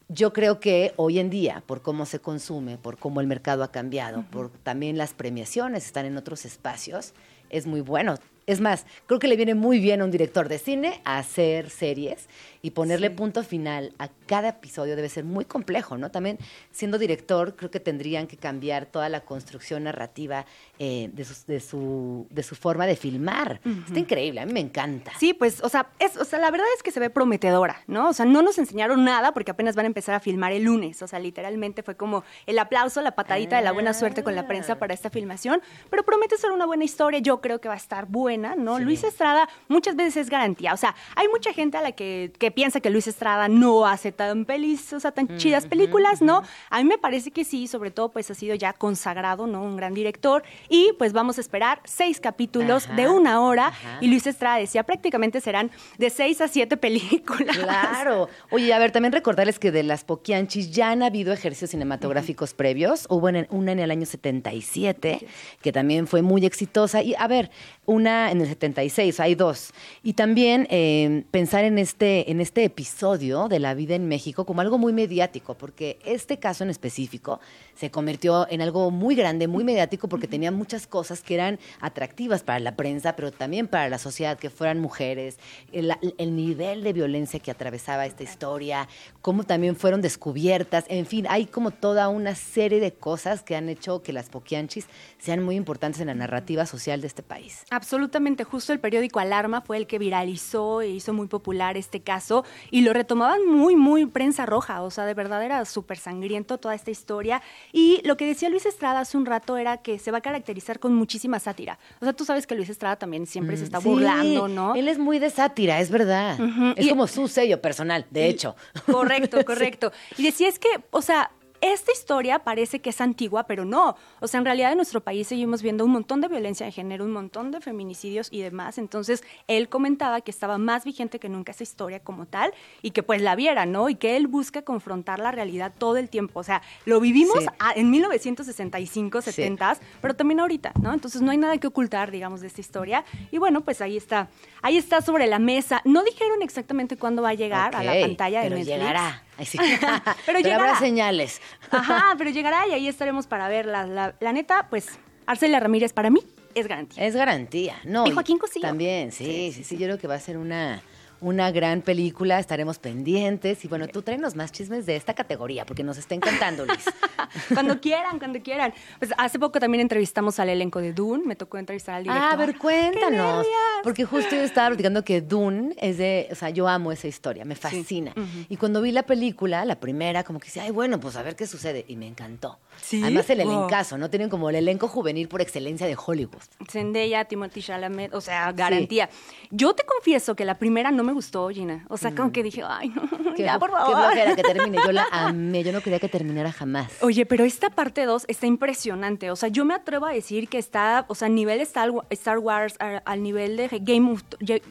Yo creo que hoy en día, por cómo se consume, por cómo el mercado ha cambiado, por también las premiaciones están en otros espacios, es muy bueno. Es más, creo que le viene muy bien a un director de cine hacer series y ponerle punto final a cada episodio debe ser muy complejo, ¿no? También siendo director, creo que tendrían que cambiar toda la construcción narrativa eh, de, su, de, su, de su forma de filmar. Está increíble, a mí me encanta. Sí, pues, o sea, es, o sea, la verdad es que se ve prometedora, ¿no? O sea, no nos enseñaron nada porque apenas van a empezar a filmar el lunes. O sea, literalmente fue como el aplauso, la patadita de la buena suerte con la prensa para esta filmación. Pero promete ser una buena historia. Yo creo que va a estar buena, ¿no? Luis Estrada muchas veces es garantía. O sea, hay mucha gente a la que, que piensa que Luis Estrada no hace tan pelis, o sea, tan chidas películas, ¿no? A mí me parece que sí, sobre todo, pues ha sido ya consagrado, ¿no? Un gran director. Y pues vamos a esperar seis capítulos Ajá, de una hora. ajá. Y Luis Estrada decía, prácticamente serán de seis a siete películas. Claro. Oye, a ver, también recordarles que de las Poquianchis ya han habido ejercicios cinematográficos previos. Hubo en- una en el año 77, que también fue muy exitosa. Y a ver, una en el 76, hay dos. Y también eh, pensar en este, en este episodio de la vida en México como algo muy mediático, porque este caso en específico se convirtió en algo muy grande, muy mediático, porque tenía muchas cosas que eran atractivas para la prensa, pero también para la sociedad, que fueran mujeres, el, el nivel de violencia que atravesaba esta historia, cómo también fueron descubiertas, en fin, hay como toda una serie de cosas que han hecho que las poquianchis sean muy importantes en la narrativa social de este país. Absolutamente, justo el periódico Alarma fue el que viralizó e hizo muy popular este caso y lo retomaban muy, muy prensa roja, o sea, de verdad era súper sangriento toda esta historia. Y lo que decía Luis Estrada hace un rato era que se va a caracterizar con muchísima sátira. O sea, tú sabes que Luis Estrada también siempre se está Mm, Sí, burlando, ¿no? Él es muy de sátira, es verdad. Es y- como su sello personal, de hecho. Correcto, correcto. Y decía es que, o sea, esta historia parece que es antigua, pero no. O sea, en realidad en nuestro país seguimos viendo un montón de violencia de género, un montón de feminicidios y demás. Entonces, él comentaba que estaba más vigente que nunca esa historia como tal y que pues la viera, ¿no? Y que él busca confrontar la realidad todo el tiempo. O sea, lo vivimos Sí. a- en 1965, 70, pero también ahorita, ¿no? Entonces, no hay nada que ocultar, digamos, de esta historia. Y bueno, pues ahí está. Ahí está sobre la mesa. No dijeron exactamente cuándo va a llegar a la pantalla de pero Netflix. llegará. Sí. Pero habrá llegará. señales. Ajá, pero llegará y ahí estaremos para verla. La, la neta, pues, Arcelia Ramírez para mí es garantía. Es garantía, ¿no? Y Joaquín Cosío. También, sí, sí, sí, yo creo que va a ser una, una gran película, estaremos pendientes. Y bueno, tú tráenos más chismes de esta categoría, porque nos está encantando, Luis. cuando quieran, cuando quieran. Pues hace poco también entrevistamos al elenco de Dune, me tocó entrevistar al director. Ah, a ver, cuéntanos. Porque justo yo estaba platicando que Dune es de, o sea, yo amo esa historia, me fascina. Y cuando vi la película, la primera, como que decía, ay, bueno, pues a ver qué sucede. Y me encantó. ¿Sí? Además, el Wow. elencazo, ¿no? Tienen como el elenco juvenil por excelencia de Hollywood. Zendaya, Timothy Chalamet, o sea, garantía. Yo te confieso que la primera no me gustó, Gina. O sea, como que dije, ay, no, Qué, ya, por qué favor. flojera que termine. Yo la amé, yo no quería que terminara jamás. Oye, pero esta parte 2 está impresionante. O sea, yo me atrevo a decir que está, o sea, a nivel Star, Star Wars, a- al nivel de Game of,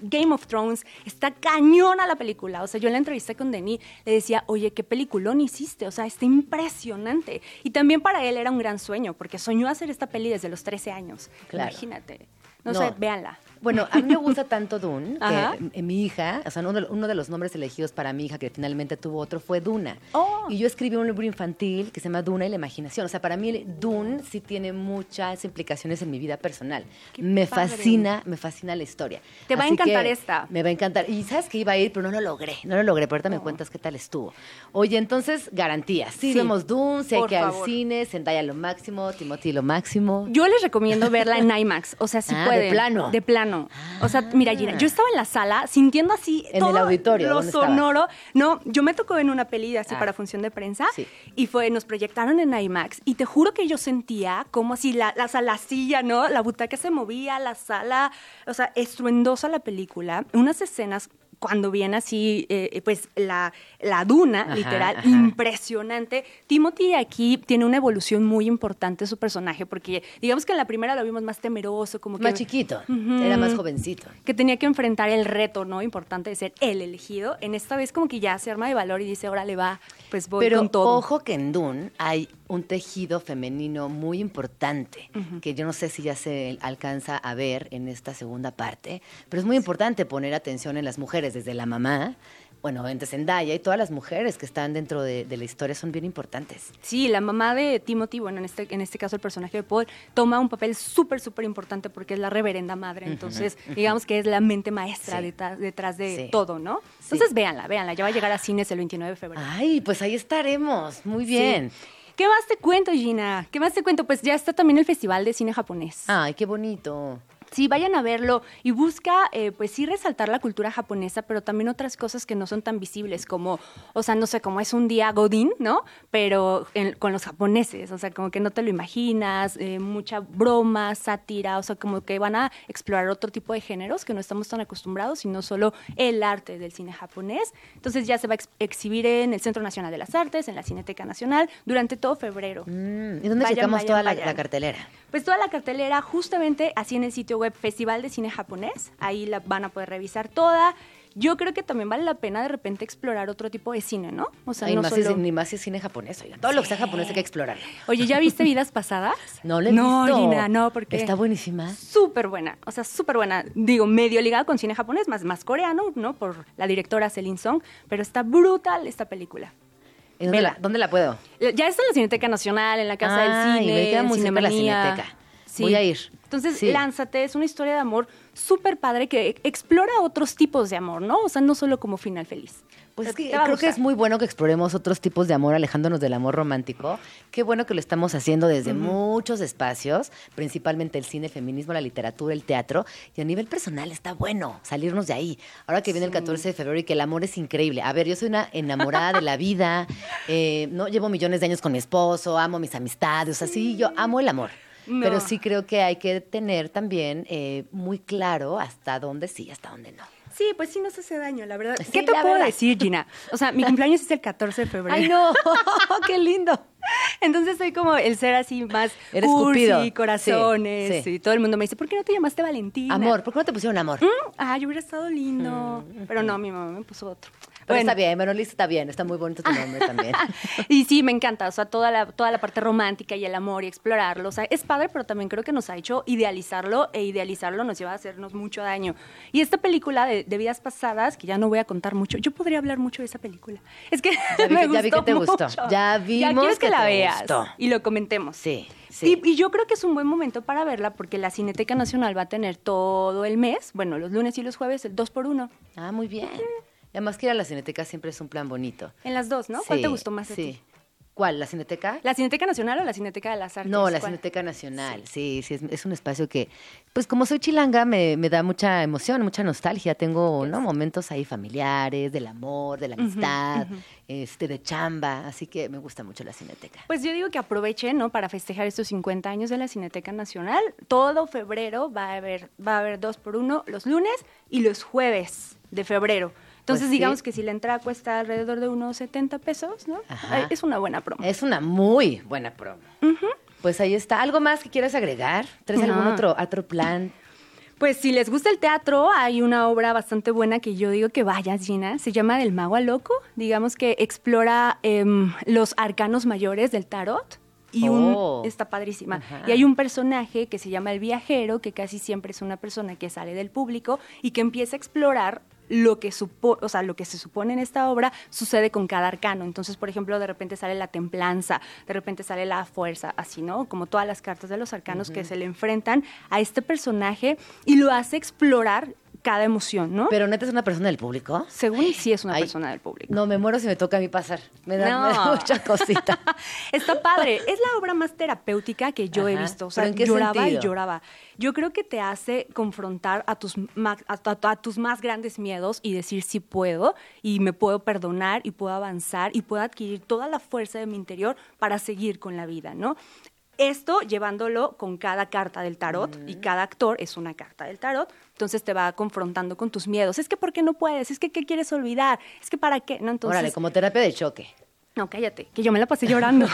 Game of Thrones, está cañona la película. O sea, yo en la entrevista con Denis le decía, oye, qué peliculón hiciste. O sea, está impresionante. Y también para él era un gran sueño, porque soñó hacer esta peli desde los 13 años. Claro. Imagínate. No, No. sé, véanla. Bueno, a mí me gusta tanto Dune que eh, mi hija, o sea, uno de, uno de los nombres elegidos para mi hija que finalmente tuvo otro fue Duna. Oh. Y yo escribí un libro infantil que se llama Duna y la imaginación. O sea, para mí Dune sí tiene muchas implicaciones en mi vida personal. Qué me padre. fascina, me fascina la historia. Te va a encantar esta. Me va a encantar. Y sabes que iba a ir, pero no lo logré. No lo logré, pero ahorita me cuentas qué tal estuvo. Oye, entonces, garantía. Sí, Sí. vemos Dune, sé que al cine, Zendaya lo máximo, Timothy lo máximo. Yo les recomiendo verla en IMAX, o sea, si Ah, de plano. De plano. O sea, mira, Gina, yo estaba en la sala sintiendo así En todo el auditorio, lo sonoro. No, yo me tocó en una peli así Ah. para función de prensa Sí. y fue, nos proyectaron en IMAX y te juro que yo sentía como así la, la, la silla, ¿no? La butaca se movía, la sala, o sea, estruendosa la película. Unas escenas cuando viene así, eh, pues la, la duna, Ajá, literal, ajá. impresionante. Timothy aquí tiene una evolución muy importante su personaje, porque digamos que en la primera lo vimos más temeroso, como que... Más chiquito, era más jovencito. Que tenía que enfrentar el reto, ¿no? Importante de ser el elegido. En esta vez como que ya se arma de valor y dice, órale, va, pues voy Pero con todo. ojo que en Dune hay un tejido femenino muy importante, que yo no sé si ya se alcanza a ver en esta segunda parte, pero es muy importante poner atención en las mujeres, desde la mamá, bueno, entre Zendaya y todas las mujeres que están dentro de, de la historia son bien importantes. Sí, la mamá de Timothy, bueno, en este, en este caso el personaje de Paul, toma un papel súper, súper importante porque es la reverenda madre. Entonces, digamos que es la mente maestra Sí. detrás, detrás de Sí. todo, ¿no? Sí. Entonces, véanla, véanla. Ya va a llegar a cines el 29 de febrero. Ay, pues ahí estaremos, muy bien. ¿Qué más te cuento, Gina? ¿Qué más te cuento? Pues ya está también el Festival de Cine Japonés. Ay, qué bonito. Sí, vayan a verlo y busca, eh, pues sí, resaltar la cultura japonesa, pero también otras cosas que no son tan visibles, como, o sea, no sé, como es un día Godín, ¿no? Pero en- con los japoneses, o sea, como que no te lo imaginas, eh, mucha broma, sátira, o sea, como que van a explorar otro tipo de géneros que no estamos tan acostumbrados, sino solo el arte del cine japonés. Entonces ya se va a ex- exhibir en el Centro Nacional de las Artes, en la Cineteca Nacional, durante todo febrero. Mm, ¿Y dónde Vayan, checamos vayan, toda la cartelera? Pues toda la cartelera justamente así en el sitio web Festival de Cine Japonés, ahí la van a poder revisar toda. Yo creo que también vale la pena de repente explorar otro tipo de cine, ¿no? O sea, Ay, no más es- ni más si es cine japonés, oiga. Todo lo que sea japonés hay que explorarlo. Oye, ¿ya viste Vidas Pasadas? No le he no, visto. Gina, no, porque... Está buenísima. Súper buena, o sea, súper buena. Digo, medio ligada con cine japonés, más, más coreano, ¿no? Por la directora Celine Song, pero está brutal esta película. ¿Y dónde, la, dónde la puedo? Ya está en la Cineteca Nacional, en la Casa del Cine, me queda muy cerca la. Cineteca. Voy a ir. Entonces, Sí. lánzate, es una historia de amor súper padre que explora otros tipos de amor, ¿no? O sea, no solo como final feliz. Pues es que creo que es muy bueno que exploremos otros tipos de amor alejándonos del amor romántico. Qué bueno que lo estamos haciendo desde muchos espacios, principalmente el cine, el feminismo, la literatura, el teatro. Y a nivel personal está bueno salirnos de ahí. Ahora que viene el 14 de febrero y que el amor es increíble. A ver, yo soy una enamorada de la vida, eh, no llevo millones de años con mi esposo, amo mis amistades, o sea, sí, yo amo el amor. No. Pero sí creo que hay que tener también eh, muy claro hasta dónde sí, hasta dónde no. Sí, pues sí nos hace daño, la verdad. Sí, ¿Qué te puedo verdad. decir, Gina? O sea, mi cumpleaños es el 14 de febrero. ¡Ay, no! ¡Qué lindo! Entonces soy como el ser así más Eres cursi, Cupido. corazones. Sí, sí. Y todo el mundo me dice, ¿por qué no te llamaste Valentina? Amor, ¿por qué no te pusieron amor? Mm, Ay, hubiera estado lindo. Pero no, mi mamá me puso otro. Pero Bueno. está bien, Liz está bien, está muy bonito tu nombre también. Y sí, me encanta, o sea, toda la, toda la parte romántica y el amor y explorarlo, o sea, es padre, pero también creo que nos ha hecho idealizarlo e idealizarlo nos lleva a hacernos mucho daño. Y esta película de, de vidas pasadas, que ya no voy a contar mucho, yo podría hablar mucho de esa película. Es que Ya vi me que- ya vi que gustó te gustó. mucho. Ya vimos quieres que, que la te veas gustó. y lo comentemos. Sí, sí. Y, y yo creo que es un buen momento para verla porque la Cineteca Nacional va a tener todo el mes, bueno, los lunes y los jueves, el 2 por 1 Ah, muy bien. Y Además que ir a la cineteca siempre es un plan bonito. En las dos, ¿no? ¿Cuál te gustó más de sí. ti? ¿Cuál? ¿La cineteca? ¿La Cineteca Nacional o la Cineteca de las Artes? No, la ¿Cuál? Cineteca Nacional, sí, sí, es, es un espacio que, pues como soy chilanga, me, me da mucha emoción, mucha nostalgia. Tengo ¿no? momentos ahí familiares, del amor, de la amistad, este, de chamba, así que me gusta mucho la Cineteca. Pues yo digo que aprovechen, ¿no? Para festejar estos 50 años de la Cineteca Nacional. Todo febrero va a haber, va a haber dos por uno los lunes y los jueves de febrero. Entonces, Pues sí. digamos que si la entrada cuesta alrededor de unos 70 pesos, ¿no? Ajá. Es una buena promo. Es una muy buena promo. Pues ahí está. ¿Algo más que quieras agregar? ¿Traes algún otro, otro plan? Pues si les gusta el teatro, hay una obra bastante buena que yo digo que vayas, Gina. Se llama Del Mago al Loco. Digamos que explora em, los arcanos mayores del tarot. Y un- Oh. está padrísima. Ajá. Y hay un personaje que se llama el viajero, que casi siempre es una persona que sale del público y que empieza a explorar lo que supo, o sea, lo que se supone en esta obra sucede con cada arcano. Entonces, por ejemplo, de repente sale la templanza, de repente sale la fuerza, así, ¿no? Como todas las cartas de los arcanos que se le enfrentan a este personaje y lo hace explorar cada emoción, ¿no? ¿Pero neta es una persona del público? Según sí es una Ay, persona del público. No, me muero si me toca a mí pasar. Me da, me da No. mucha cosita. Está padre. Es la obra más terapéutica que yo he visto. O sea, ¿Pero en qué lloraba sentido? y lloraba. Yo creo que te hace confrontar a tus, ma- a, a- a tus más grandes miedos y decir sí puedo y me puedo perdonar y puedo avanzar y puedo adquirir toda la fuerza de mi interior para seguir con la vida, ¿no? Esto llevándolo con cada carta del tarot y cada actor es una carta del tarot, entonces te va confrontando con tus miedos. Es que ¿por qué no puedes? Es que ¿qué quieres olvidar? Es que ¿para qué? No, entonces Órale, como terapia de choque. No, cállate, que yo me la pasé llorando.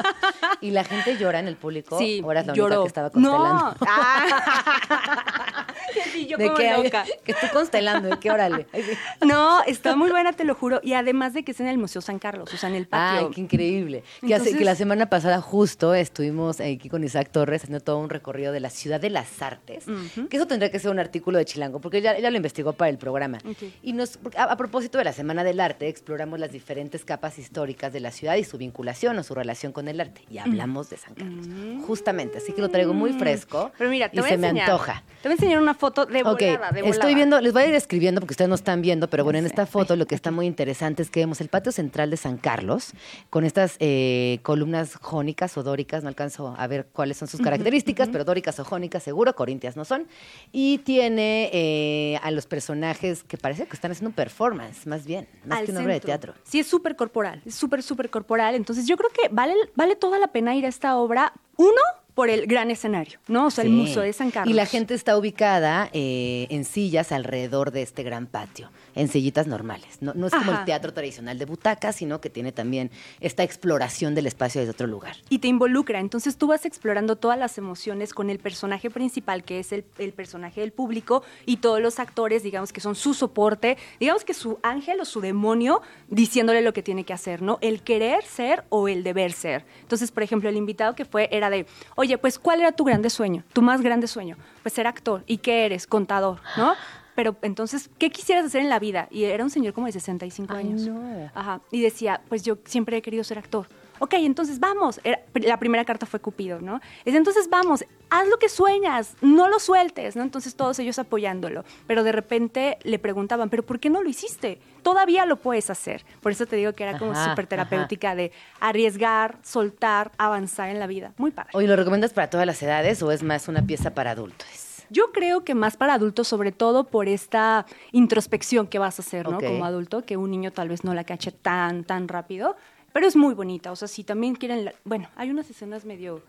¿Y la gente llora en el público? Sí, ¿O eras la única lloró. que estaba constelando? No. Ah. Sí, yo ¿De como qué? loca. Que estoy constelando, ¿de qué órale? No, está muy buena, te lo juro. Y además de que es en el Museo San Carlos, o sea, en el patio. Ay, qué increíble. Que, hace- que la semana pasada justo estuvimos aquí con Isaac Torres haciendo todo un recorrido de la ciudad de las artes, que eso tendría que ser un artículo de Chilango, porque ella, ella lo investigó para el programa. Y nos, a propósito de la Semana del Arte, exploramos las diferentes capas históricas de la ciudad y su vinculación o su relación con el arte. Y hablamos de San Carlos, justamente. Así que lo traigo muy fresco Mm. Pero mira, te y voy se me antoja. Te voy a enseñar una foto de volada, de volada. estoy viendo, les voy a ir escribiendo porque ustedes no están viendo, pero bueno, en esta foto lo que está muy interesante es que vemos el patio central de San Carlos con estas eh, columnas jónicas o dóricas, no alcanzo a ver cuáles son sus características, pero dóricas o jónicas seguro, corintias no son, y tiene eh, a los personajes que parece que están haciendo un performance, más bien, más al que una obra de centro. teatro. Sí, es súper corporal, es súper, súper corporal. Entonces yo creo que vale, vale toda la pena ir a esta obra, uno, por el gran escenario, ¿no? O sea, el. Museo de San Carlos. Y la gente está ubicada eh, en sillas alrededor de este gran patio, en sillitas normales. No, no es como Ajá. el teatro tradicional de butacas, sino que tiene también esta exploración del espacio desde otro lugar. y te involucra. Entonces tú vas explorando todas las emociones con el personaje principal, que es el, el personaje del público, y todos los actores, digamos que son su soporte, digamos que su ángel o su demonio diciéndole lo que tiene que hacer, ¿no? El querer ser o el deber ser. Entonces, por ejemplo, el invitado que fue era de, oye, pues, ¿cuál era tu grande sueño? Tu más grande sueño. Pues ser actor. ¿Y qué eres? Contador, ¿no? Pero entonces, ¿qué quisieras hacer en la vida? Y era un señor como de 65 Ay, años. no. Ajá. Y decía, pues yo siempre he querido ser actor. Ok, entonces vamos. Era- la primera carta fue Cupido, ¿no? Dice, entonces vamos, haz lo que sueñas, no lo sueltes, ¿no? Entonces todos ellos apoyándolo. Pero de repente le preguntaban, ¿pero por qué no lo hiciste? Todavía lo puedes hacer. Por eso te digo que era como súper terapéutica de arriesgar, soltar, avanzar en la vida. Muy padre. Oye, ¿lo recomiendas para todas las edades o es más una pieza para adultos? Yo creo que más para adultos, sobre todo por esta introspección que vas a hacer, ¿no? Como adulto, que un niño tal vez no la cache tan, tan rápido, pero es muy bonita. O sea, si también quieren, la- bueno, hay unas escenas medio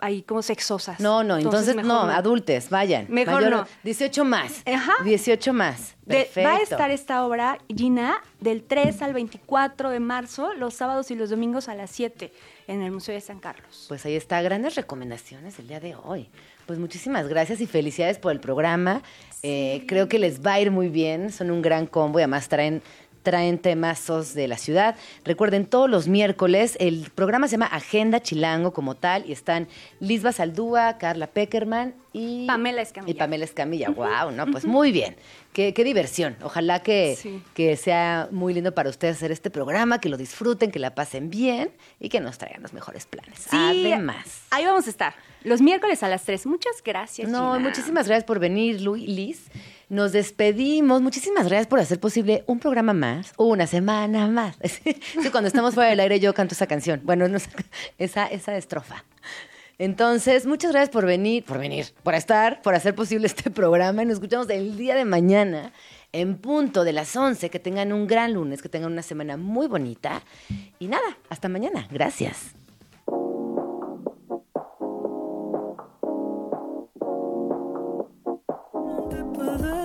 ahí como sexosas. No, no, entonces, no, mejor adultes, vayan. Mejor Mayor- no. 18 más. Ajá. 18 más. De- Perfecto. va a estar esta obra, Gina, del 3 al 24 de marzo, los sábados y los domingos a las 7 en el Museo de San Carlos. Pues ahí está, grandes recomendaciones el día de hoy. Pues muchísimas gracias y felicidades por el programa. Eh, creo que les va a ir muy bien, son un gran combo y además traen traen temazos de la ciudad. Recuerden, todos los miércoles el programa se llama Agenda Chilango como tal y están Lisba Saldúa, Carla Peckerman y Pamela Escamilla. Y Pamela Escamilla. Wow, no, pues muy bien. Qué, qué diversión. Ojalá que, Sí. que sea muy lindo para ustedes hacer este programa, que lo disfruten, que la pasen bien y que nos traigan los mejores planes. Sí, Además. Ahí vamos a estar. Los miércoles a las 3. Muchas gracias. No, Gina. muchísimas gracias por venir, Lu y Liz. Nos despedimos. Muchísimas gracias por hacer posible un programa más, una semana más. Sí, cuando estamos fuera del aire yo canto esa canción. Bueno, no esa, esa estrofa. Entonces, muchas gracias por venir, por venir, por estar, por hacer posible este programa. Y nos escuchamos el día de mañana en punto de las 11. Que tengan un gran lunes, que tengan una semana muy bonita. Y nada, hasta mañana. Gracias.